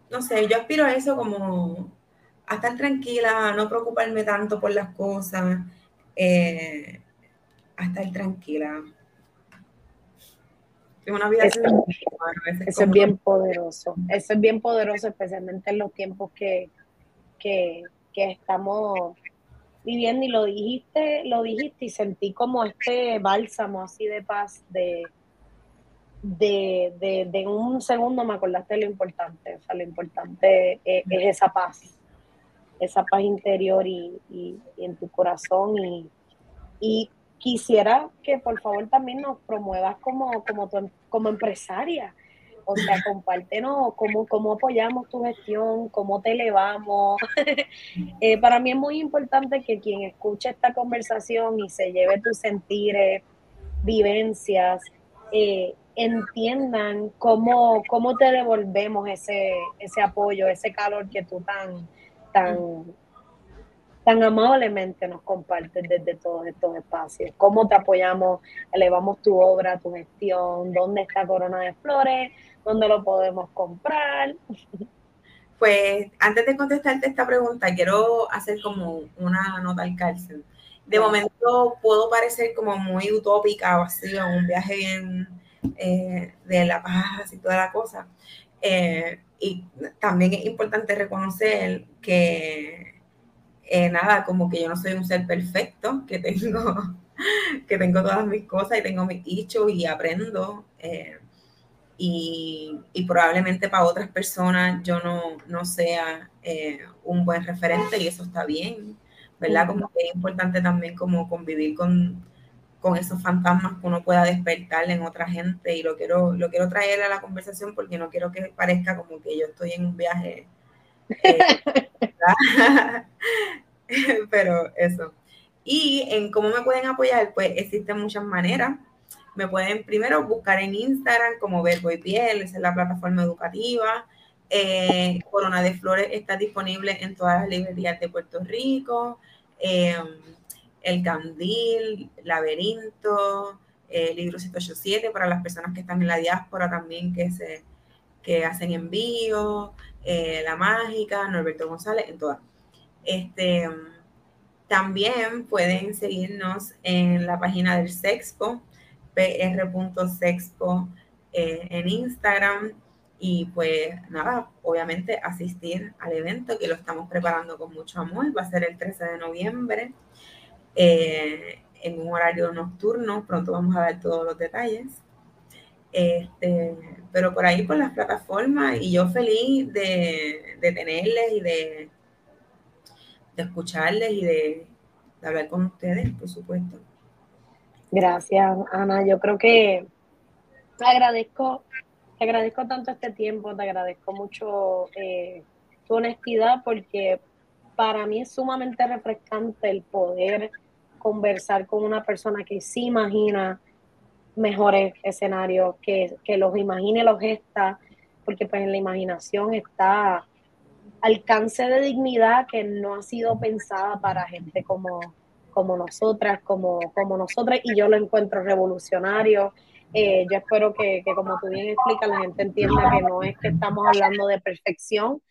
No sé, yo aspiro a eso como a estar tranquila, a no preocuparme tanto por las cosas, eh, a estar tranquila. Una vida eso, es bien poderoso. Eso es bien poderoso, especialmente en los tiempos que, que, estamos viviendo. Y lo dijiste, lo dijiste y sentí como este bálsamo así de paz, de, de, de, un segundo me acordaste de lo importante. O sea, lo importante es esa paz esa paz interior y, en tu corazón. Y, quisiera que por favor también nos promuevas como, como, como empresaria. O sea, compártenos cómo, cómo apoyamos tu gestión, cómo te elevamos. Eh, para mí es muy importante que quien escuche esta conversación y se lleve tus sentires, vivencias, eh, entiendan cómo, cómo te devolvemos ese, ese apoyo, ese calor que tú tan, tan, tan amablemente nos compartes desde todos estos espacios. ¿Cómo te apoyamos? Elevamos tu obra, tu gestión, dónde está Corona de Flores, dónde lo podemos comprar. Pues antes de contestarte esta pregunta, quiero hacer como una nota al cárcel. De momento puedo parecer como muy utópica o así, un viaje bien eh, de la paz y toda la cosa. Eh, y también es importante reconocer que eh, nada, como que yo no soy un ser perfecto, que tengo, que tengo todas mis cosas y tengo mis hechos y aprendo. Eh, y, y, probablemente para otras personas yo no, no sea un buen referente y eso está bien, ¿verdad? Como que es importante también como convivir con, con esos fantasmas que uno pueda despertar en otra gente y lo quiero, lo quiero traer a la conversación porque no quiero que parezca como que yo estoy en un viaje. Eh, pero eso. Y en cómo me pueden apoyar, pues existen muchas maneras. Me pueden primero buscar en Instagram como Verbo y Piel, esa es la plataforma educativa. Eh, Corona de Flores está disponible en todas las librerías de Puerto Rico. Eh, el Candil, Laberinto, el libro 187 para las personas que están en la diáspora también que se que hacen envío, eh, La Mágica, Norberto González, en todas. Este, también pueden seguirnos en la página del Sexpo, pr.sexpo eh, en Instagram y pues nada, obviamente asistir al evento que lo estamos preparando con mucho amor, va a ser el 13 de noviembre. Eh, en un horario nocturno. Pronto vamos a dar todos los detalles. Este, pero por ahí por las plataformas y yo feliz de, tenerles y de, de escucharles y de, hablar con ustedes, por supuesto. Gracias, Ana. Yo creo que te agradezco, te agradezco tanto este tiempo, te agradezco mucho eh, tu honestidad porque para mí es sumamente refrescante el poder conversar con una persona que sí imagina mejores escenarios, que, los imagine, los gesta, porque pues en la imaginación está alcance de dignidad que no ha sido pensada para gente como, como nosotras, como, como nosotras, y yo lo encuentro revolucionario. Eh, yo espero que, como tú bien explicas, la gente entienda que no es que estamos hablando de perfección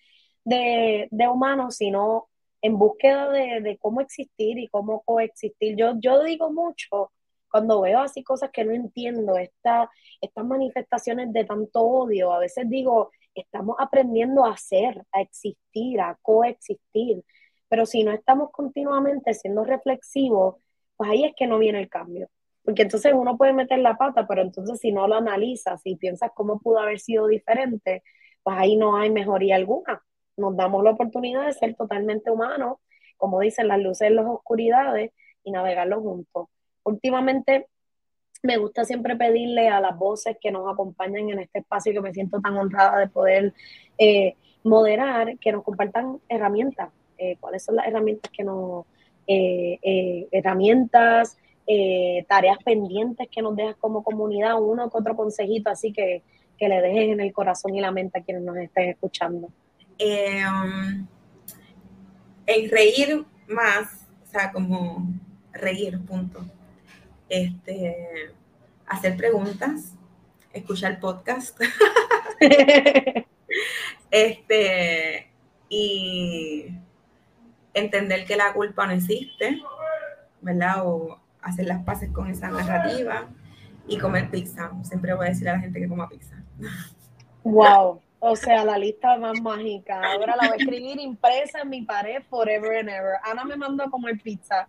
de, de humanos, sino en búsqueda de, cómo existir y cómo coexistir. Yo, yo digo mucho cuando veo así cosas que no entiendo, esta, estas manifestaciones de tanto odio, a veces digo, estamos aprendiendo a ser, a existir, a coexistir, pero si no estamos continuamente siendo reflexivos, pues ahí es que no viene el cambio. porque entonces uno puede meter la pata, pero entonces si no lo analizas y piensas cómo pudo haber sido diferente, pues ahí no hay mejoría alguna. Nos damos la oportunidad de ser totalmente humanos, como dicen las luces en las oscuridades, y navegarlo juntos. Últimamente me gusta siempre pedirle a las voces que nos acompañan en este espacio que me siento tan honrada de poder eh, moderar, que nos compartan herramientas. Eh, ¿Cuáles son las herramientas que nos... Eh, herramientas, tareas pendientes que nos dejas como comunidad, uno que otro consejito, así que, que le dejes en el corazón y la mente a quienes nos estén escuchando. Um, el reír más, o sea, como reír, punto. Este, hacer preguntas, escuchar podcast. este, y entender que la culpa no existe, ¿verdad? O hacer las paces con esa narrativa y comer pizza. Siempre voy a decir a la gente que coma pizza. Wow. O sea, la lista más mágica. Ahora la voy a escribir impresa en mi pared forever and ever. Ana me mandó a comer pizza.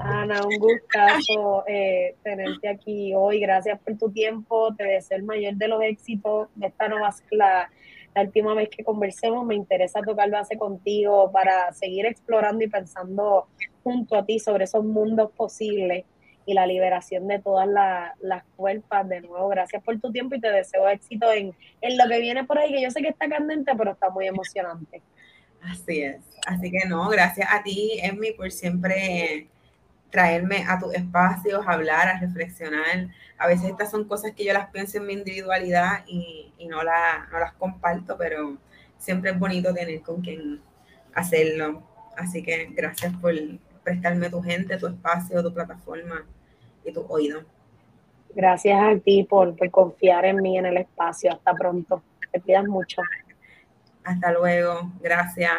Ana, un gustazo eh, tenerte aquí hoy. Gracias por tu tiempo. Te deseo el mayor de los éxitos de esta nueva la, la última vez que conversemos. Me interesa tocar base contigo para seguir explorando y pensando junto a ti sobre esos mundos posibles y la liberación de todas las cuerpas. De nuevo, gracias por tu tiempo y te deseo éxito en, en lo que viene por ahí, que yo sé que está candente, pero está muy emocionante. Así es. Así que no, gracias a ti, Emmy, por siempre traerme a tus espacios, hablar, a reflexionar. A veces estas son cosas que yo las pienso en mi individualidad y, y no, la, no las comparto, pero siempre es bonito tener con quien hacerlo. Así que gracias por, prestarme tu gente, tu espacio, tu plataforma y tu oído. Gracias a ti por, confiar en mí en el espacio. Hasta pronto. Te pidas mucho. Hasta luego. Gracias.